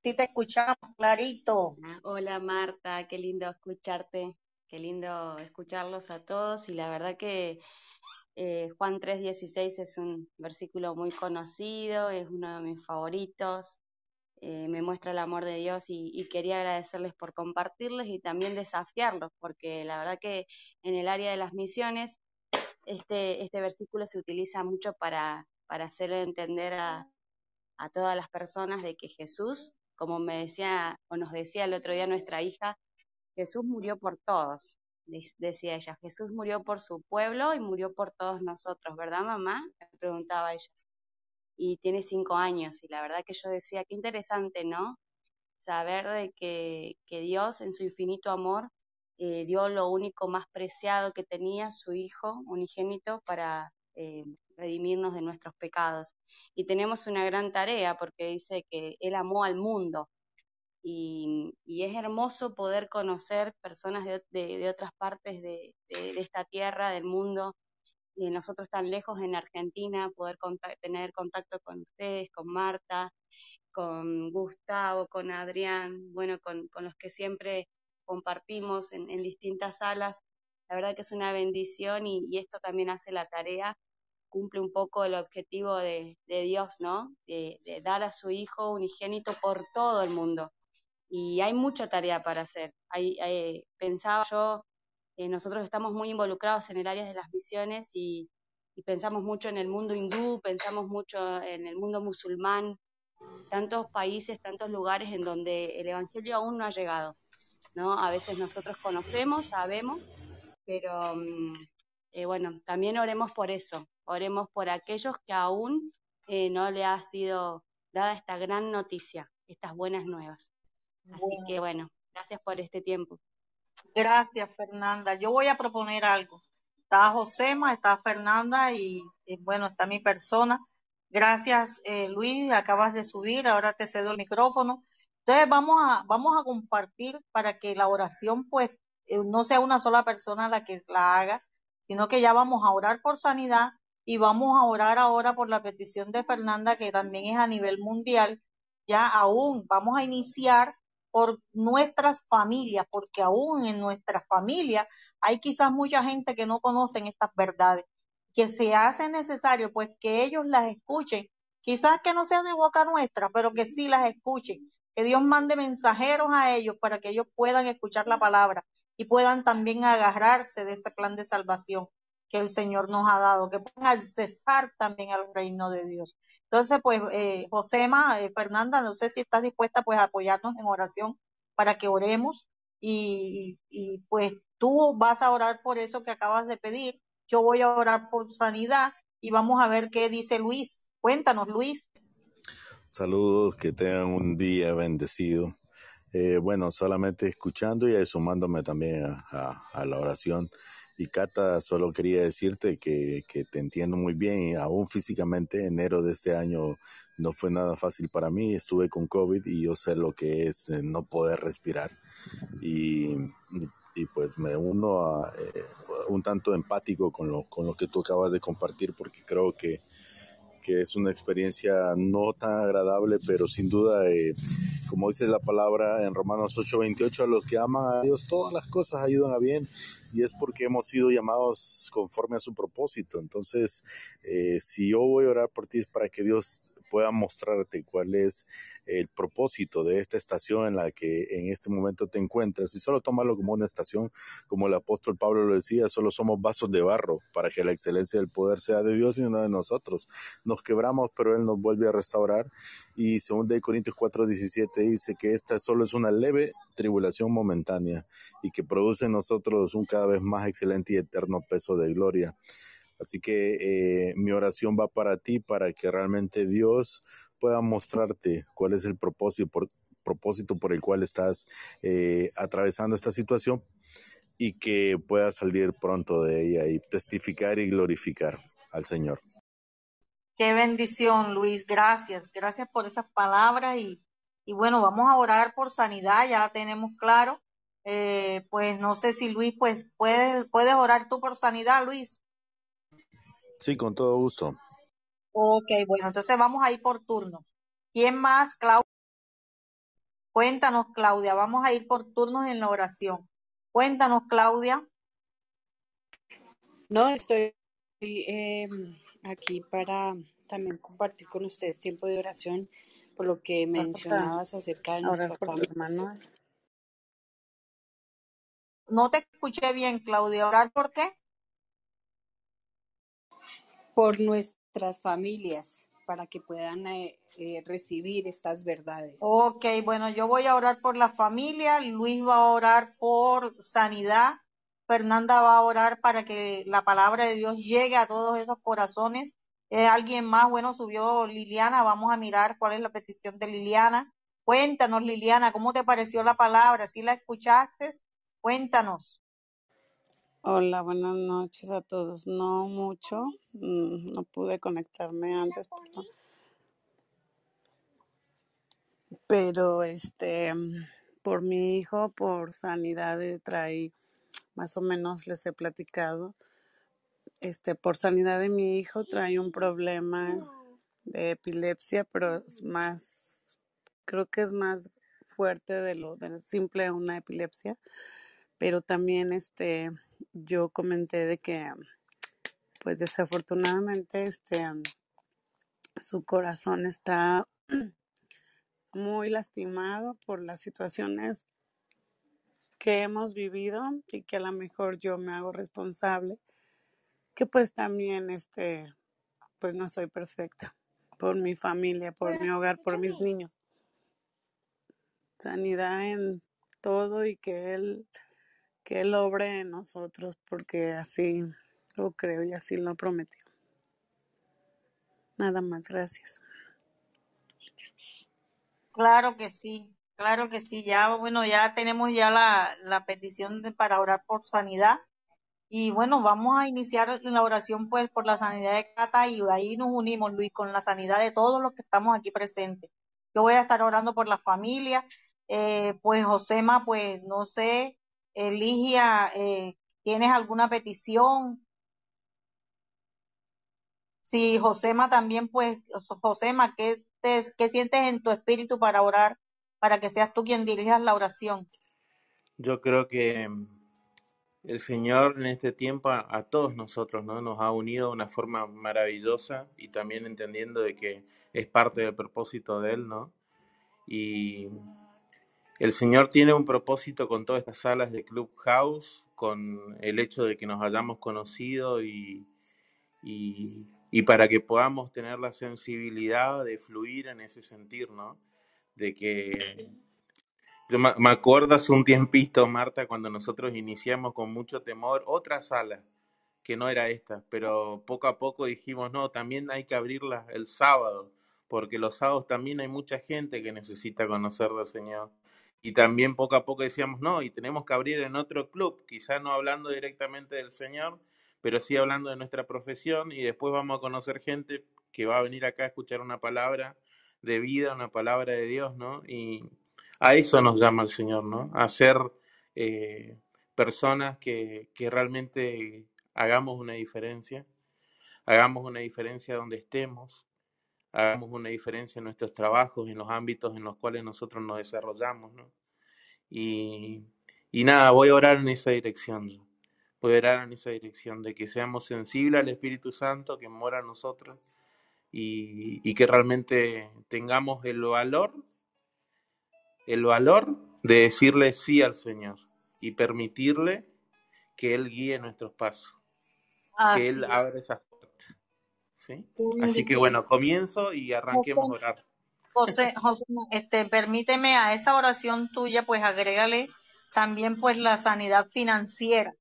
S1: Sí, te escuchamos clarito.
S6: Ah, hola Marta, qué lindo escucharte, qué lindo escucharlos a todos y la verdad que eh, Juan 3:16 es un versículo muy conocido, es uno de mis favoritos, eh, me muestra el amor de Dios y, quería agradecerles por compartirles y también desafiarlos, porque la verdad que en el área de las misiones este, este versículo se utiliza mucho para, para hacerle entender a, a todas las personas de que Jesús, como me decía o nos decía el otro día nuestra hija, Jesús murió por todos, decía ella. Jesús murió por su pueblo y murió por todos nosotros, ¿verdad, mamá? Me preguntaba ella. Y tiene cinco años y la verdad que yo decía, qué interesante, ¿no? Saber de que, Dios en su infinito amor eh, dio lo único más preciado que tenía, su Hijo unigénito, para eh, redimirnos de nuestros pecados. Y tenemos una gran tarea porque dice que Él amó al mundo. Y, es hermoso poder conocer personas de, otras partes de, esta tierra, del mundo, nosotros tan lejos en Argentina, poder tener contacto con ustedes, con Marta, con Gustavo, con Adrián, bueno, con, los que siempre compartimos en, distintas salas. La verdad que es una bendición y, esto también hace la tarea, cumple un poco el objetivo de, Dios, ¿no? De, dar a su Hijo unigénito por todo el mundo. Y hay mucha tarea para hacer. pensaba yo, eh, nosotros estamos muy involucrados en el área de las misiones y, y pensamos mucho en el mundo hindú, pensamos mucho en el mundo musulmán, tantos países, tantos lugares en donde el Evangelio aún no ha llegado. ¿no? A veces nosotros conocemos, sabemos, pero mm, eh, bueno, también oremos por eso, oremos por aquellos que aún eh, no le ha sido dada esta gran noticia, estas buenas nuevas. Así que bueno, gracias por este tiempo.
S1: Gracias, Fernanda. Yo voy a proponer algo. Está Josema, está Fernanda y bueno, está mi persona. Gracias, eh, Luis, acabas de subir, ahora te cedo el micrófono. Entonces vamos a, vamos a compartir para que la oración pues eh, no sea una sola persona la que la haga, sino que ya vamos a orar por sanidad y vamos a orar ahora por la petición de Fernanda, que también es a nivel mundial. Ya aún vamos a iniciar por nuestras familias, porque aún en nuestras familias hay quizás mucha gente que no conocen estas verdades que se hace necesario, pues que ellos las escuchen, quizás que no sea de boca nuestra, pero que sí las escuchen, que Dios mande mensajeros a ellos para que ellos puedan escuchar la palabra y puedan también agarrarse de ese plan de salvación que el Señor nos ha dado, que puedan accesar también al reino de Dios. Entonces, pues, eh, Josema, eh, Fernanda, no sé si estás dispuesta pues a apoyarnos en oración para que oremos y, y pues tú vas a orar por eso que acabas de pedir yo voy a orar por sanidad y vamos a ver qué dice Luis. Cuéntanos, Luis.
S7: Saludos, que tengan un día bendecido. Eh, bueno, solamente escuchando y sumándome también a, la oración. Y Cata, solo quería decirte que, que, te entiendo muy bien. Aún físicamente, enero de este año no fue nada fácil para mí. Estuve con COVID y yo sé lo que es eh, no poder respirar. Y y pues me uno a, eh, un tanto empático con lo, con lo que tú acabas de compartir porque creo que, que es una experiencia no tan agradable, pero sin duda, eh, como dice la palabra en Romanos 8:28, a los que aman a Dios, todas las cosas ayudan a bien, y es porque hemos sido llamados conforme a su propósito. Entonces, eh, si yo voy a orar por ti es para que Dios pueda mostrarte cuál es el propósito de esta estación en la que en este momento te encuentras y solo tómalo como una estación, como el apóstol Pablo lo decía, solo somos vasos de barro para que la excelencia del poder sea de Dios y no de nosotros. Nos quebramos, pero Él nos vuelve a restaurar y según de Corintios 4:17 dice que esta solo es una leve tribulación momentánea y que produce en nosotros un cada vez más excelente y eterno peso de gloria. Así que eh, mi oración va para ti, para que realmente Dios pueda mostrarte cuál es el propósito por, el cual estás eh, atravesando esta situación y que puedas salir pronto de ella y testificar y glorificar al Señor.
S1: Qué bendición, Luis. Gracias. Gracias por esas palabras y, y bueno, vamos a orar por sanidad, ya tenemos claro. Eh, pues no sé si Luis, pues puedes, puedes orar tú por sanidad, Luis.
S7: Sí, con todo gusto.
S1: Ok, bueno, entonces vamos a ir por turnos. ¿Quién más? Claudia. Cuéntanos, Claudia, vamos a ir por turnos en la oración. Cuéntanos, Claudia.
S8: No, estoy eh, aquí para también compartir con ustedes tiempo de oración por lo que mencionabas acerca de nuestra hermano.
S1: No te escuché bien, Claudia. ¿Orar por qué?
S8: por nuestras familias para que puedan eh, eh, recibir estas verdades.
S1: Ok, bueno, yo voy a orar por la familia, Luis va a orar por sanidad, Fernanda va a orar para que la palabra de Dios llegue a todos esos corazones. Eh, alguien más, bueno, subió Liliana, vamos a mirar cuál es la petición de Liliana. Cuéntanos, Liliana, ¿cómo te pareció la palabra? ¿Sí la escuchaste? Cuéntanos.
S9: Hola, buenas noches a todos. No mucho, mm, no pude conectarme antes, pero, este, por mi hijo, por sanidad, trae, más o menos les he platicado. este, por sanidad de mi hijo, trae un problema de epilepsia, pero es más, creo que es más fuerte de lo de simple una epilepsia. Pero también, este, yo comenté de que, pues desafortunadamente, este, su corazón está muy lastimado por las situaciones que hemos vivido y que a lo mejor yo me hago responsable, que pues también este pues no soy perfecta por mi familia, por mi hogar, por mis niños. Sanidad en todo y que él que él obre en nosotros porque así lo creo y así lo prometió. Nada más, gracias.
S1: Claro que sí, claro que sí. Ya, bueno, ya tenemos ya la, petición para orar por sanidad. Y bueno, vamos a iniciar la oración pues por la sanidad de Cata y ahí nos unimos, Luis, con la sanidad de todos los que estamos aquí presentes. Yo voy a estar orando por la familia. Eh, pues Josema, pues no sé, Eligia, eh, ¿tienes alguna petición? Si Josema también, pues, Josema, ¿qué, te, ¿qué sientes en tu espíritu para orar, para que seas tú quien dirijas la oración?
S2: Yo creo que mm, el Señor en este tiempo a, a todos nosotros, ¿no? Nos ha unido de una forma maravillosa y también entendiendo de que es parte del propósito de Él, ¿no? Y el Señor tiene un propósito con todas estas salas de Clubhouse, con el hecho de que nos hayamos conocido y, y, y para que podamos tener la sensibilidad de fluir en ese sentir, ¿no? De que yo me acuerdo hace un tiempito, Marta, cuando nosotros iniciamos con mucho temor otra sala que no era esta, pero poco a poco dijimos, no, también hay que abrirla el sábado, porque los sábados también hay mucha gente que necesita conocer al Señor. Y también poco a poco decíamos, no, y tenemos que abrir en otro club, quizás no hablando directamente del Señor, pero sí hablando de nuestra profesión, y después vamos a conocer gente que va a venir acá a escuchar una palabra de vida, una palabra de Dios, ¿no? Y a eso nos llama el Señor, ¿no? A ser eh, personas que, que realmente hagamos una diferencia, hagamos una diferencia donde estemos, hagamos una diferencia en nuestros trabajos, en los ámbitos en los cuales nosotros nos desarrollamos, ¿no? Y, y nada, voy a orar en esa dirección, voy a orar en esa dirección, de que seamos sensibles al Espíritu Santo que mora en nosotros y, y que realmente tengamos el valor, el valor de decirle sí al Señor y permitirle que Él guíe nuestros pasos, que Él
S1: es.
S2: abra esas puertas. ¿sí? Así que bueno, comienzo y arranquemos a
S1: José,
S2: orar.
S1: José, José, este, permíteme a esa oración tuya, pues agrégale también pues la sanidad financiera.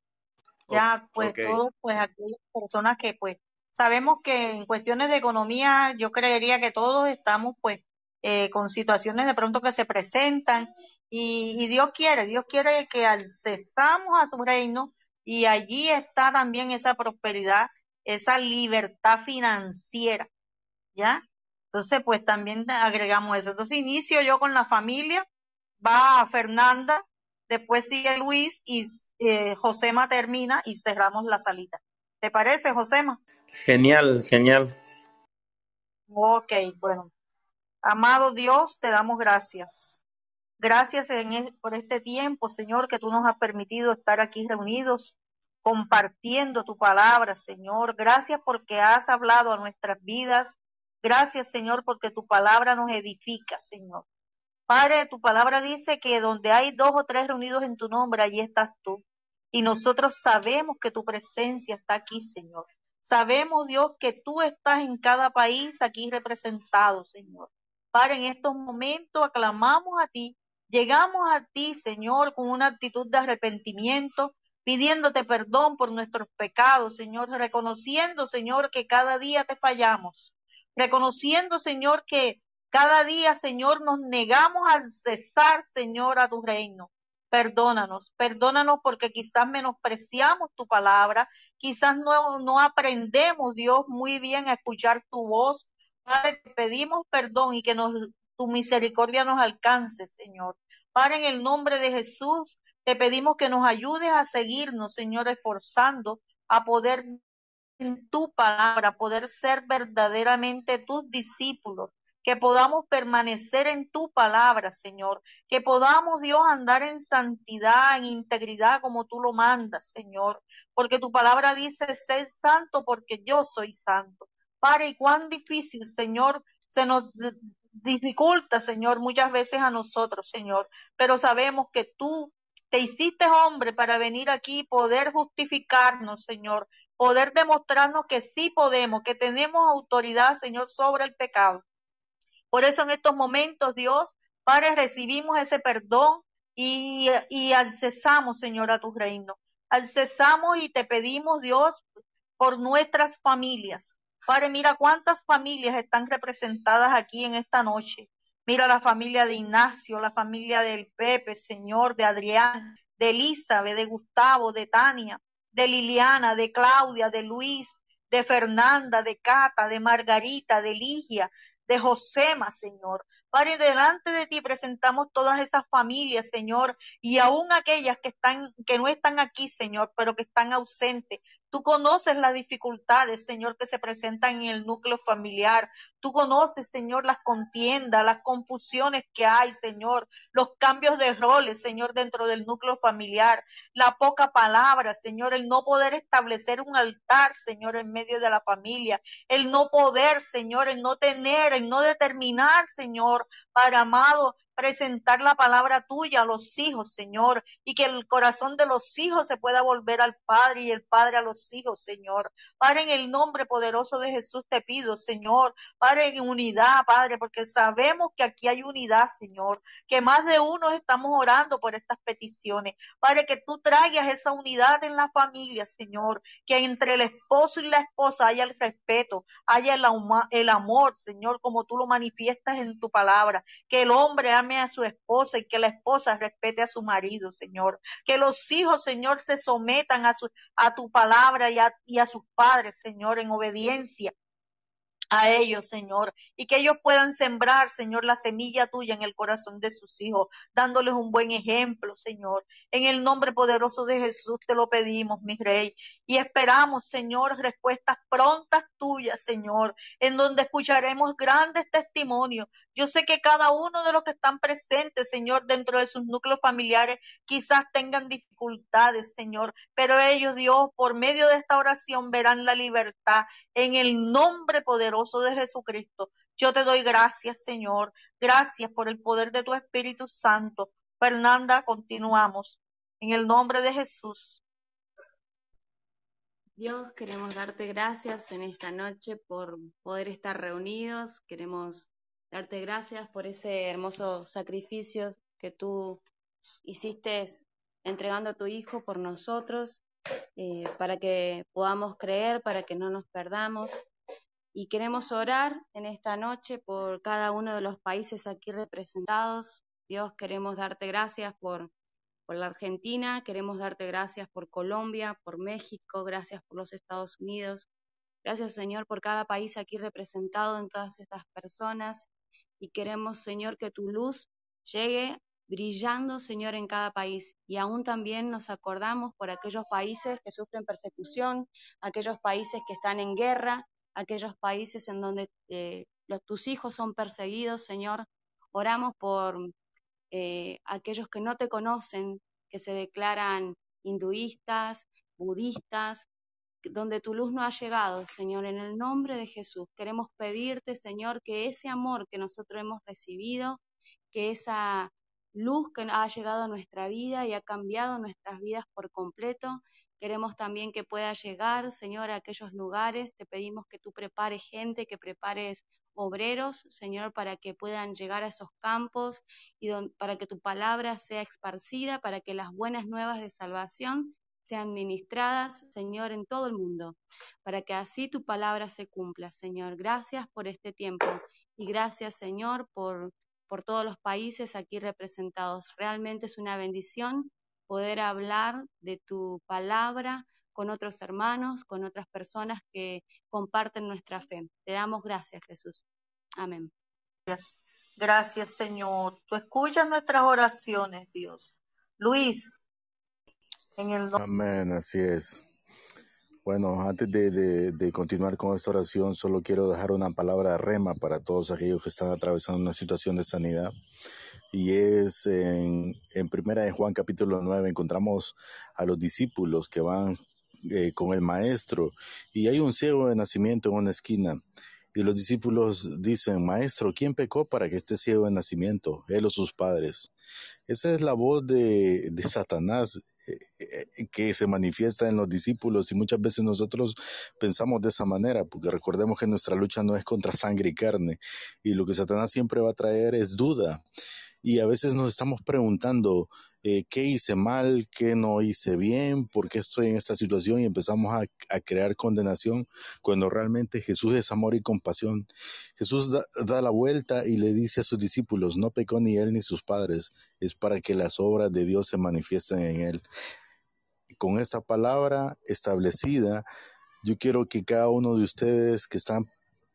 S1: Ya, pues
S2: ok,
S1: todos, pues aquellas personas que pues sabemos que en cuestiones de economía, yo creería que todos estamos pues eh, con situaciones de pronto que se presentan y, y Dios quiere, Dios quiere que accesamos a su reino y allí está también esa prosperidad, esa libertad financiera, ¿ya? Entonces, pues también agregamos eso. Entonces, inicio yo con la familia, va Fernanda, después sigue Luis y eh, Josema termina y cerramos la salita. ¿Te parece, Josema?
S2: Genial, genial.
S1: Ok, bueno. Amado Dios, te damos gracias. Gracias en por este tiempo, Señor, que tú nos has permitido estar aquí reunidos, compartiendo tu palabra, Señor. Gracias porque has hablado a nuestras vidas. Gracias, Señor, porque tu palabra nos edifica, Señor. Padre, tu palabra dice que donde hay dos o tres reunidos en tu nombre, allí estás tú. Y nosotros sabemos que tu presencia está aquí, Señor. Sabemos, Dios, que tú estás en cada país aquí representado, Señor. Padre, en estos momentos aclamamos a ti, llegamos a ti, Señor, con una actitud de arrepentimiento, pidiéndote perdón por nuestros pecados, Señor, reconociendo, Señor, que cada día te fallamos, reconociendo, Señor, que cada día, Señor, nos negamos a cesar, Señor, a tu reino. Perdónanos, perdónanos porque quizás menospreciamos tu palabra, quizás no, no aprendemos, Dios, muy bien a escuchar tu voz. Padre, te pedimos perdón y que nos, tu misericordia nos alcance, Señor. Padre, en el nombre de Jesús, te pedimos que nos ayudes a seguirnos, Señor, esforzando a poder en tu palabra, poder ser verdaderamente tus discípulos, que podamos permanecer en tu palabra, Señor, que podamos, Dios, andar en santidad, en integridad, como tú lo mandas, Señor, porque tu palabra dice, ser santo porque yo soy santo. Padre, y cuán difícil, Señor, se nos dificulta, Señor, muchas veces a nosotros, Señor, pero sabemos que tú te hiciste hombre para venir aquí y poder justificarnos, Señor, poder demostrarnos que sí podemos, que tenemos autoridad, Señor, sobre el pecado. Por eso en estos momentos, Dios, Padre, recibimos ese perdón y, y accesamos, Señor, a tu reino. Accesamos y te pedimos, Dios, por nuestras familias. Padre, mira cuántas familias están representadas aquí en esta noche. Mira la familia de Ignacio, la familia del Pepe, Señor, de Adrián, de Elizabeth, de Gustavo, de Tania, de Liliana, de Claudia, de Luis, de Fernanda, de Cata, de Margarita, de Ligia, de Josema, Señor. Padre, delante de ti presentamos todas esas familias, Señor, y aún aquellas que están, que no están aquí, Señor, pero que están ausentes. Tú conoces las dificultades, Señor, que se presentan en el núcleo familiar. Tú conoces, Señor, las contiendas, las confusiones que hay, Señor, los cambios de roles, Señor, dentro del núcleo familiar, la poca palabra, Señor, el no poder establecer un altar, Señor, en medio de la familia, el no poder, Señor, el no tener, el no determinar, Señor, para amado, presentar la palabra tuya a los hijos, Señor, y que el corazón de los hijos se pueda volver al Padre y el Padre a los hijos, Señor. Padre, en el nombre poderoso de Jesús te pido, Señor, Padre, en unidad, Padre, porque sabemos que aquí hay unidad, Señor, que más de uno estamos orando por estas peticiones. Padre, que tú traigas esa unidad en la familia, Señor, que entre el esposo y la esposa haya el respeto, haya el, amor, Señor, como tú lo manifiestas en tu palabra, que el hombre ame a su esposa y que la esposa respete a su marido, Señor, que los hijos, Señor, se sometan a, tu palabra y a, y a sus padres, Señor, en obediencia a ellos, Señor, y que ellos puedan sembrar, Señor, la semilla tuya en el corazón de sus hijos, dándoles un buen ejemplo, Señor. En el nombre poderoso de Jesús te lo pedimos, mi Rey, y esperamos, Señor, respuestas prontas tuyas, Señor, en donde escucharemos grandes testimonios. Yo sé que cada uno de los que están presentes, Señor, dentro de sus núcleos familiares, quizás tengan dificultades, Señor, pero ellos, Dios, por medio de esta oración verán la libertad en el nombre poderoso de Jesucristo. Yo te doy gracias, Señor. Gracias por el poder de tu Espíritu Santo. Fernanda, continuamos. En el nombre de Jesús.
S6: Dios, queremos darte gracias en esta noche por poder estar reunidos. Queremos darte gracias por ese hermoso sacrificio que tú hiciste entregando a tu Hijo por nosotros. Eh, para que podamos creer, para que no nos perdamos. Y queremos orar en esta noche por cada uno de los países aquí representados. Dios, queremos darte gracias por, por la Argentina, queremos darte gracias por Colombia, por México, gracias por los Estados Unidos. Gracias, Señor, por cada país aquí representado en todas estas personas. Y queremos, Señor, que tu luz llegue brillando, Señor, en cada país. Y aún también nos acordamos por aquellos países que sufren persecución, aquellos países que están en guerra, aquellos países en donde eh, los, tus hijos son perseguidos, Señor. Oramos por eh, aquellos que no te conocen, que se declaran hinduistas, budistas, donde tu luz no ha llegado, Señor, en el nombre de Jesús. Queremos pedirte, Señor, que ese amor que nosotros hemos recibido, que esa luz que ha llegado a nuestra vida y ha cambiado nuestras vidas por completo. Queremos también que pueda llegar, Señor, a aquellos lugares. Te pedimos que tú prepares gente, que prepares obreros, Señor, para que puedan llegar a esos campos y para que tu palabra sea esparcida, para que las buenas nuevas de salvación sean ministradas, Señor, en todo el mundo, para que así tu palabra se cumpla, Señor. Gracias por este tiempo y gracias, Señor, por por todos los países aquí representados. Realmente es una bendición poder hablar de tu palabra con otros hermanos, con otras personas que comparten nuestra fe. Te damos gracias, Jesús. Amén.
S1: Gracias, gracias Señor. Tú escuchas nuestras oraciones, Dios. Luis, en el.
S7: Amén, así es. Bueno, antes de, de, de, continuar con esta oración, solo quiero dejar una palabra rema para todos aquellos que están atravesando una situación de sanidad. Y es en, en primera de Juan capítulo 9 encontramos a los discípulos que van eh, con el maestro y hay un ciego de nacimiento en una esquina. Y los discípulos dicen, Maestro, ¿quién pecó para que esté ciego de nacimiento? Él o sus padres. Esa es la voz de, de Satanás que se manifiesta en los discípulos y muchas veces nosotros pensamos de esa manera, porque recordemos que nuestra lucha no es contra sangre y carne y lo que Satanás siempre va a traer es duda. Y a veces nos estamos preguntando, eh, qué hice mal, qué no hice bien, por qué estoy en esta situación y empezamos a, crear condenación cuando realmente Jesús es amor y compasión. Jesús da, da, la vuelta y le dice a sus discípulos, no pecó ni él ni sus padres, es para que las obras de Dios se manifiesten en él. Con esta palabra establecida, yo quiero que cada uno de ustedes que están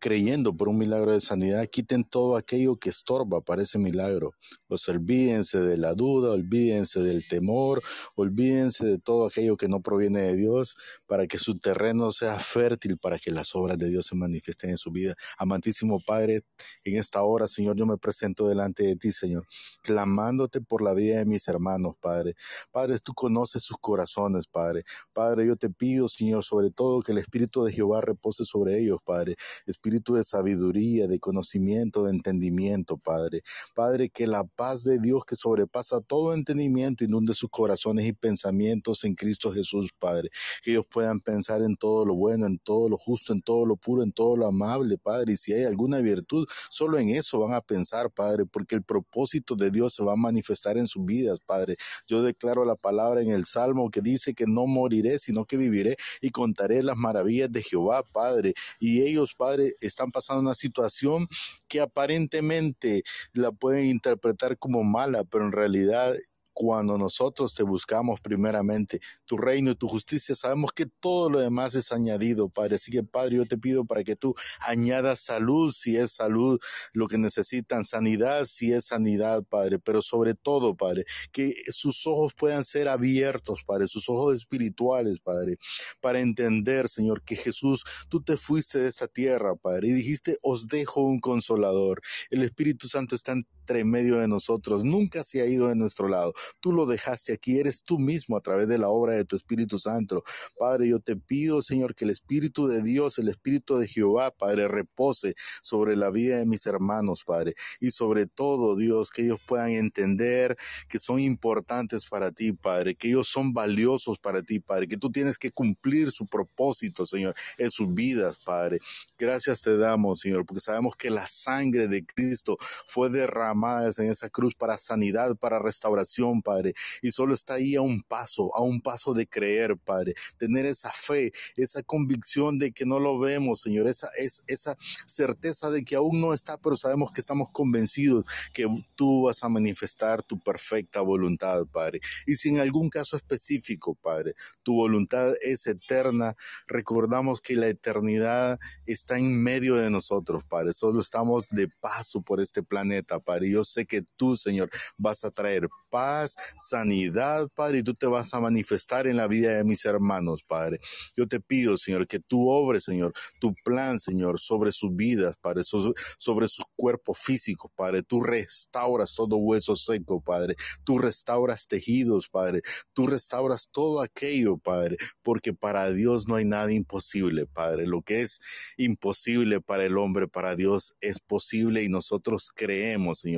S7: creyendo por un milagro de sanidad, quiten todo aquello que estorba para ese milagro. Pues olvídense de la duda, olvídense del temor, olvídense de todo aquello que no proviene de Dios, para que su terreno sea fértil, para que las obras de Dios se manifiesten en su vida. Amantísimo Padre, en esta hora, Señor, yo me presento delante de ti, Señor, clamándote por la vida de mis hermanos, Padre. Padre, tú conoces sus corazones, Padre. Padre, yo te pido, Señor, sobre todo que el Espíritu de Jehová repose sobre ellos, Padre. Espíritu espíritu de sabiduría, de conocimiento, de entendimiento, Padre. Padre, que la paz de Dios que sobrepasa todo entendimiento inunde sus corazones y pensamientos en Cristo Jesús, Padre. Que ellos puedan pensar en todo lo bueno, en todo lo justo, en todo lo puro, en todo lo amable, Padre. Y si hay alguna virtud, solo en eso van a pensar, Padre, porque el propósito de Dios se va a manifestar en sus vidas, Padre. Yo declaro la palabra en el Salmo que dice que no moriré, sino que viviré y contaré las maravillas de Jehová, Padre. Y ellos, Padre, están pasando una situación que aparentemente la pueden interpretar como mala, pero en realidad cuando nosotros te buscamos primeramente, tu reino y tu justicia, sabemos que todo lo demás es añadido, Padre. Así que, Padre, yo te pido para que tú añadas salud, si es salud lo que necesitan, sanidad, si es sanidad, Padre. Pero sobre todo, Padre, que sus ojos puedan ser abiertos, Padre, sus ojos espirituales, Padre, para entender, Señor, que Jesús, tú te fuiste de esta tierra, Padre, y dijiste, os dejo un consolador. El Espíritu Santo está entre medio de nosotros, nunca se ha ido de nuestro lado. Tú lo dejaste aquí, eres tú mismo a través de la obra de tu Espíritu Santo. Padre, yo te pido, Señor, que el Espíritu de Dios, el Espíritu de Jehová, Padre, repose sobre la vida de mis hermanos, Padre. Y sobre todo, Dios, que ellos puedan entender que son importantes para ti, Padre, que ellos son valiosos para ti, Padre, que tú tienes que cumplir su propósito, Señor, en sus vidas, Padre. Gracias te damos, Señor, porque sabemos que la sangre de Cristo fue derramada en esa cruz para sanidad, para restauración, Padre. Y solo está ahí a un paso, a un paso de creer, Padre. Tener esa fe, esa convicción de que no lo vemos, Señor. Esa, es, esa certeza de que aún no está, pero sabemos que estamos convencidos que tú vas a manifestar tu perfecta voluntad, Padre. Y si en algún caso específico, Padre, tu voluntad es eterna, recordamos que la eternidad está en medio de nosotros, Padre. Solo estamos de paso por este planeta, Padre y yo sé que tú, Señor, vas a traer paz, sanidad, Padre, y tú te vas a manifestar en la vida de mis hermanos, Padre. Yo te pido, Señor, que tú obres, Señor, tu plan, Señor, sobre sus vidas, Padre, sobre su cuerpo físico, Padre. Tú restauras todo hueso seco, Padre. Tú restauras tejidos, Padre. Tú restauras todo aquello, Padre, porque para Dios no hay nada imposible, Padre. Lo que es imposible para el hombre, para Dios es posible y nosotros creemos, Señor,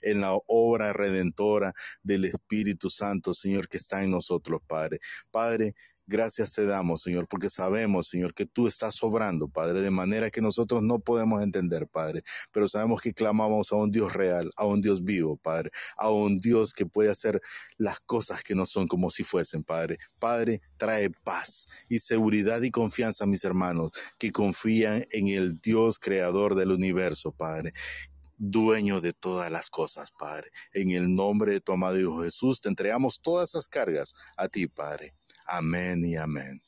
S7: en la obra redentora del Espíritu Santo, Señor, que está en nosotros, Padre. Padre, Gracias te damos, Señor, porque sabemos, Señor, que tú estás sobrando, Padre, de manera que nosotros no podemos entender, Padre, pero sabemos que clamamos a un Dios real, a un Dios vivo, Padre, a un Dios que puede hacer las cosas que no son como si fuesen, Padre. Padre, trae paz y seguridad y confianza a mis hermanos que confían en el Dios creador del universo, Padre dueño de todas las cosas, Padre. En el nombre de tu amado Hijo Jesús, te entregamos todas esas cargas a ti, Padre. Amén y amén.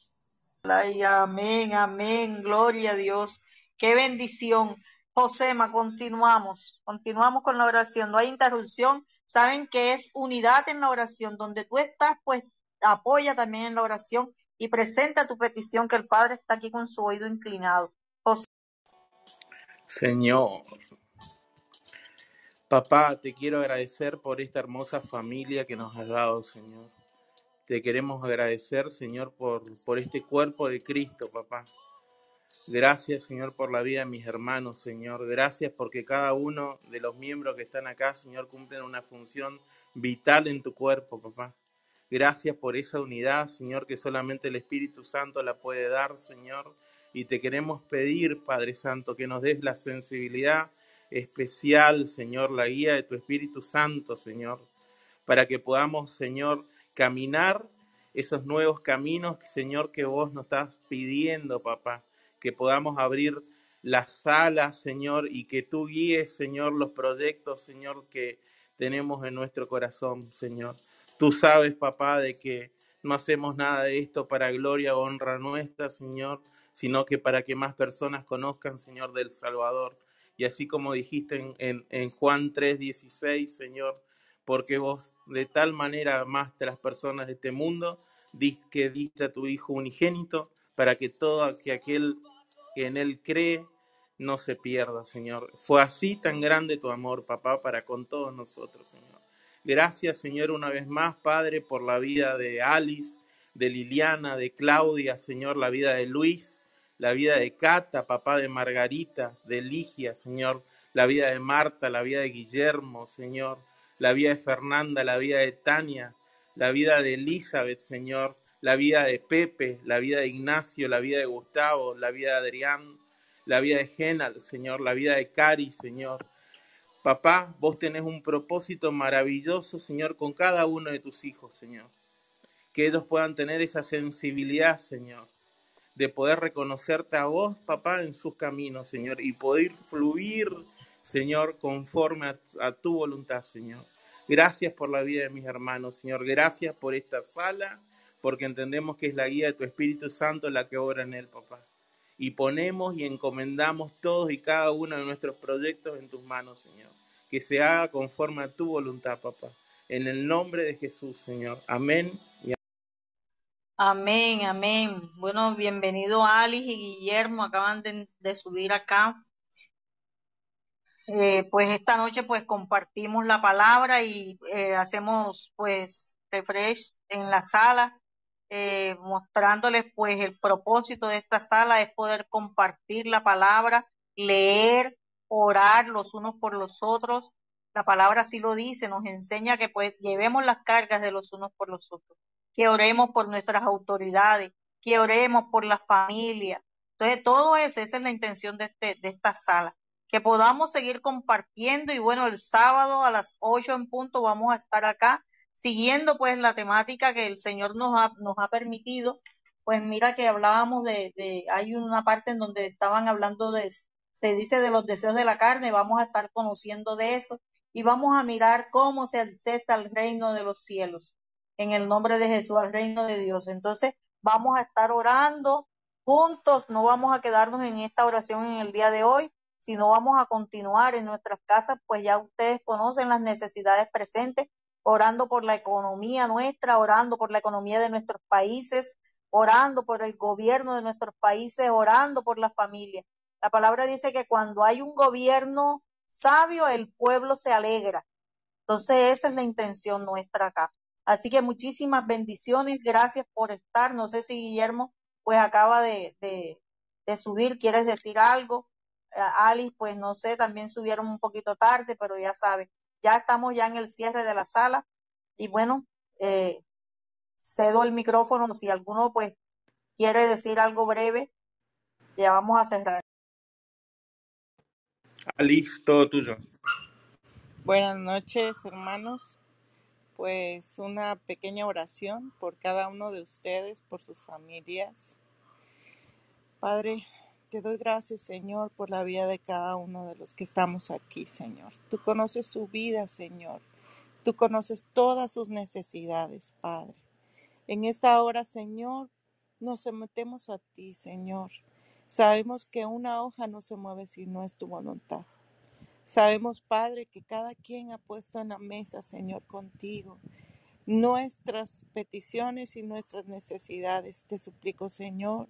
S1: Ay, amén, amén, gloria a Dios. Qué bendición. Josema, continuamos, continuamos con la oración. No hay interrupción. Saben que es unidad en la oración. Donde tú estás, pues apoya también en la oración y presenta tu petición que el Padre está aquí con su oído inclinado. José.
S2: Señor, papá, te quiero agradecer por esta hermosa familia que nos has dado, Señor. Te queremos agradecer, Señor, por, por este cuerpo de Cristo, papá. Gracias, Señor, por la vida de mis hermanos, Señor. Gracias porque cada uno de los miembros que están acá, Señor, cumplen una función vital en tu cuerpo, papá. Gracias por esa unidad, Señor, que solamente el Espíritu Santo la puede dar, Señor. Y te queremos pedir, Padre Santo, que nos des la sensibilidad especial, Señor, la guía de tu Espíritu Santo, Señor, para que podamos, Señor, caminar esos nuevos caminos, Señor, que vos nos estás pidiendo, papá que podamos abrir las salas, Señor, y que tú guíes, Señor, los proyectos, Señor, que tenemos en nuestro corazón, Señor. Tú sabes, papá, de que no hacemos nada de esto para gloria o honra nuestra, Señor, sino que para que más personas conozcan, Señor, del Salvador. Y así como dijiste en, en, en Juan 3:16, Señor, porque vos de tal manera amaste a las personas de este mundo, que diste a tu Hijo unigénito, para que todo aquel que en Él cree no se pierda, Señor. Fue así tan grande tu amor, papá, para con todos nosotros, Señor. Gracias, Señor, una vez más, Padre, por la vida de Alice, de Liliana, de Claudia, Señor, la vida de Luis, la vida de Cata, papá de Margarita, de Ligia, Señor, la vida de Marta, la vida de Guillermo, Señor, la vida de Fernanda, la vida de Tania, la vida de Elizabeth, Señor, la vida de Pepe, la vida de Ignacio, la vida de Gustavo, la vida de Adrián, la vida de Genal, Señor, la vida de Cari, Señor. Papá, vos tenés un propósito maravilloso, Señor, con cada uno de tus hijos, Señor. Que ellos puedan tener esa sensibilidad, Señor, de poder reconocerte a vos, papá, en sus caminos, Señor, y poder fluir, Señor, conforme a, tu voluntad, Señor. Gracias por la vida de mis hermanos, Señor. Gracias por esta sala porque entendemos que es la guía de tu Espíritu Santo la que obra en él, papá. Y ponemos y encomendamos todos y cada uno de nuestros proyectos en tus manos, Señor. Que se haga conforme a tu voluntad, papá. En el nombre de Jesús, Señor. Amén. Y
S1: amén, amén. Bueno, bienvenido Alice y Guillermo. Acaban de, subir acá. Eh, pues esta noche pues compartimos la palabra y eh, hacemos pues refresh en la sala eh, mostrándoles pues el propósito de esta sala es poder compartir la palabra, leer, orar los unos por los otros. La palabra así lo dice, nos enseña que pues llevemos las cargas de los unos por los otros, que oremos por nuestras autoridades, que oremos por la familia. Entonces, todo eso, esa es la intención de, este, de esta sala, que podamos seguir compartiendo y bueno, el sábado a las ocho en punto vamos a estar acá siguiendo pues la temática que el Señor nos ha, nos ha permitido, pues mira que hablábamos de, de, hay una parte en donde estaban hablando de, se dice de los deseos de la carne, vamos a estar conociendo de eso y vamos a mirar cómo se accesa al reino de los cielos, en el nombre de Jesús, al reino de Dios. Entonces vamos a estar orando juntos, no vamos a quedarnos en esta oración en el día de hoy, sino vamos a continuar en nuestras casas, pues ya ustedes conocen las necesidades presentes orando por la economía nuestra, orando por la economía de nuestros países, orando por el gobierno de nuestros países, orando por la familia. La palabra dice que cuando hay un gobierno sabio, el pueblo se alegra. Entonces, esa es la intención nuestra acá. Así que muchísimas bendiciones, gracias por estar. No sé si Guillermo pues acaba de, de, de subir, ¿quieres decir algo? Alice, pues no sé, también subieron un poquito tarde, pero ya sabes, ya estamos ya en el cierre de la sala y bueno, eh, cedo el micrófono si alguno pues quiere decir algo breve, ya vamos a cerrar.
S2: Alice, todo tuyo.
S10: Buenas noches, hermanos. Pues una pequeña oración por cada uno de ustedes, por sus familias. Padre, te doy gracias, Señor, por la vida de cada uno de los que estamos aquí, Señor. Tú conoces su vida, Señor. Tú conoces todas sus necesidades, Padre. En esta hora, Señor, nos sometemos a ti, Señor. Sabemos que una hoja no se mueve si no es tu voluntad. Sabemos, Padre, que cada quien ha puesto en la mesa, Señor, contigo, nuestras peticiones y nuestras necesidades. Te suplico, Señor,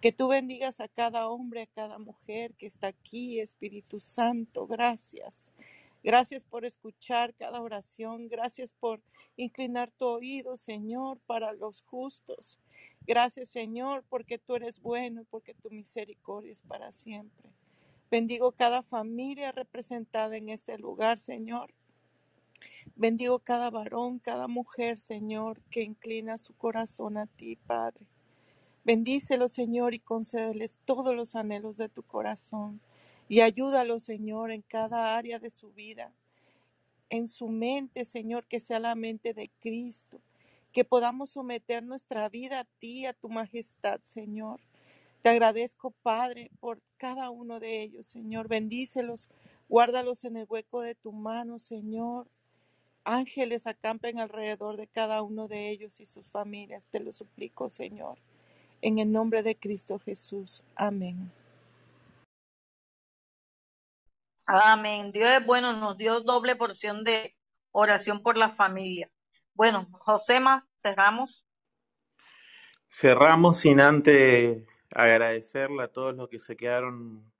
S10: que tú bendigas a cada hombre, a cada mujer que está aquí, Espíritu Santo. Gracias. Gracias por escuchar cada oración. Gracias por inclinar tu oído, Señor, para los justos. Gracias, Señor, porque tú eres bueno, porque tu misericordia es para siempre. Bendigo cada familia representada en este lugar, Señor. Bendigo cada varón, cada mujer, Señor, que inclina su corazón a ti, Padre. Bendícelo, Señor, y concédeles todos los anhelos de tu corazón. Y ayúdalo, Señor, en cada área de su vida, en su mente, Señor, que sea la mente de Cristo. Que podamos someter nuestra vida a ti, a tu majestad, Señor. Te agradezco, Padre, por cada uno de ellos, Señor. Bendícelos, guárdalos en el hueco de tu mano, Señor. Ángeles acampen alrededor de cada uno de ellos y sus familias. Te lo suplico, Señor. En el nombre de Cristo Jesús. Amén.
S1: Amén. Dios es bueno, nos dio doble porción de oración por la familia. Bueno, Josema, cerramos.
S2: Cerramos sin antes agradecerle a todos los que se quedaron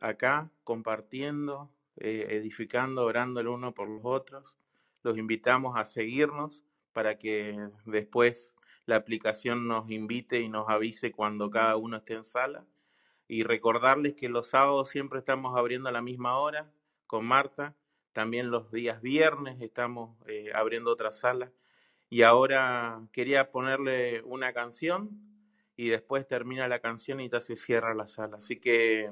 S2: acá compartiendo, eh, edificando, orando el uno por los otros. Los invitamos a seguirnos para que después la aplicación nos invite y nos avise cuando cada uno esté en sala. Y recordarles que los sábados siempre estamos abriendo a la misma hora con Marta. También los días viernes estamos eh, abriendo otra sala. Y ahora quería ponerle una canción y después termina la canción y ya se cierra la sala. Así que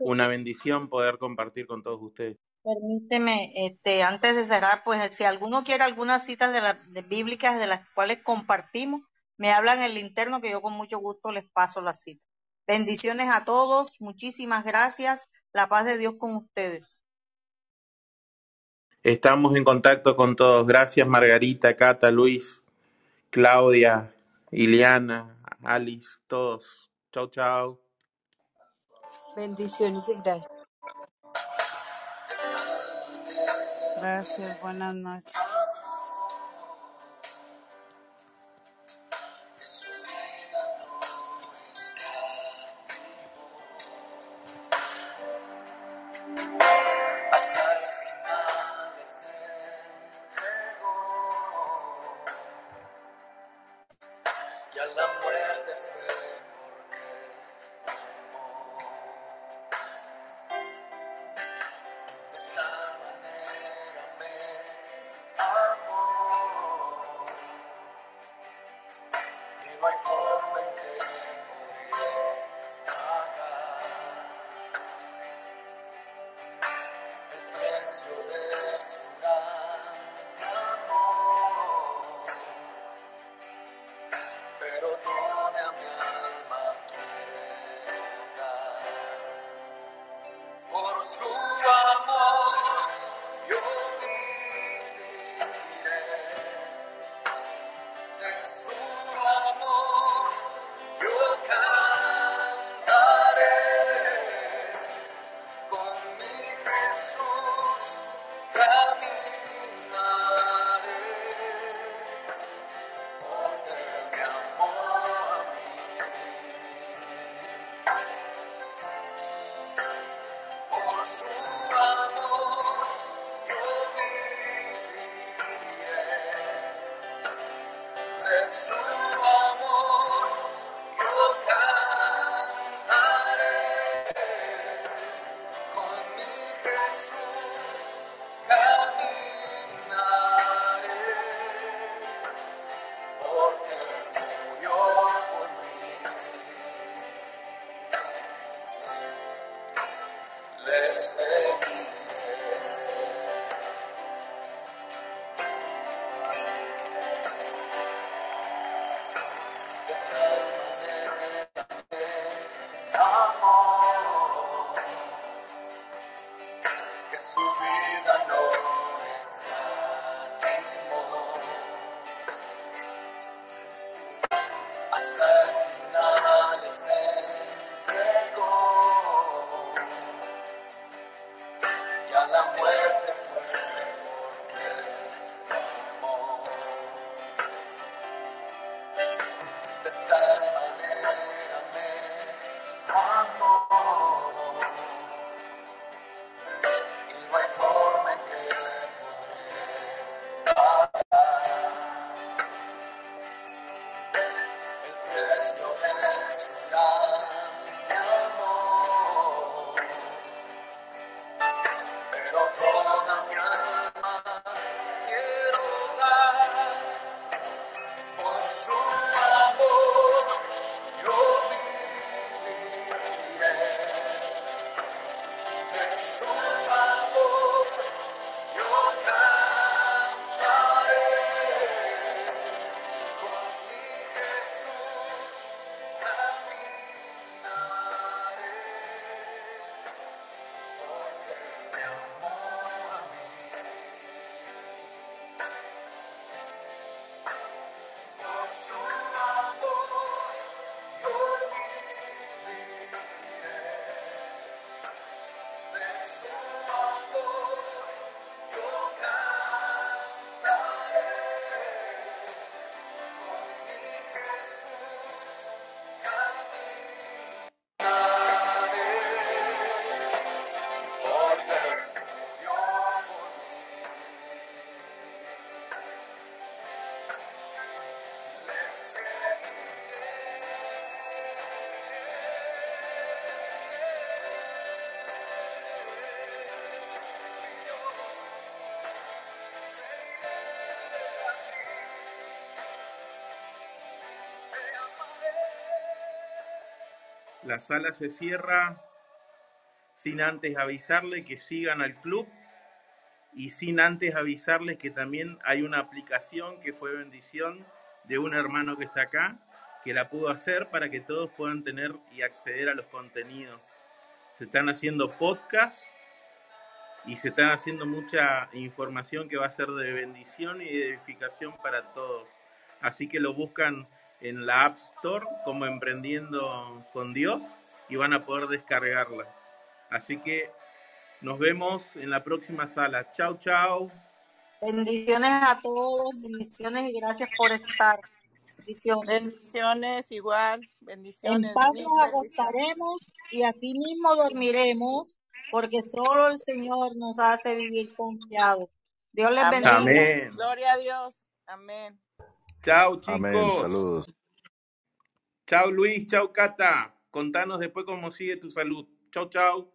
S2: una bendición poder compartir con todos ustedes.
S1: permíteme, este, antes de cerrar, pues si alguno quiere algunas citas de, la, de bíblicas de las cuales compartimos, me hablan en el interno que yo con mucho gusto les paso la cita. Bendiciones a todos, muchísimas gracias, la paz de Dios con ustedes.
S2: Estamos en contacto con todos. Gracias Margarita, Cata, Luis, Claudia, Iliana, Alice, todos. Chau, chau.
S8: Bendiciones y gracias.
S9: Gracias, buenas noches.
S11: La
S2: sala se cierra sin antes avisarle que sigan al club y sin antes avisarles que también hay una aplicación que fue bendición de un hermano que está acá, que la pudo hacer para que todos puedan tener y acceder a los contenidos. Se están haciendo podcasts y se está haciendo mucha información que va a ser de bendición y de edificación para todos. Así que lo buscan en la App Store como Emprendiendo con Dios y van a poder descargarla. Así que nos vemos en la próxima sala. Chao, chao.
S1: Bendiciones a todos, bendiciones y gracias por estar. Bendiciones.
S10: Bendiciones igual,
S1: En
S10: bendiciones.
S1: paz
S10: mil
S1: nos acostaremos y aquí mismo dormiremos, porque solo el Señor nos hace vivir confiados. Dios les
S10: Amén.
S1: bendiga.
S2: Amén.
S10: Gloria a Dios. Amén.
S2: Chao,
S7: Amén.
S2: chicos.
S7: Saludos.
S2: Chao, Luis. Chao, Cata. Contanos después cómo sigue tu salud. Chao, chao.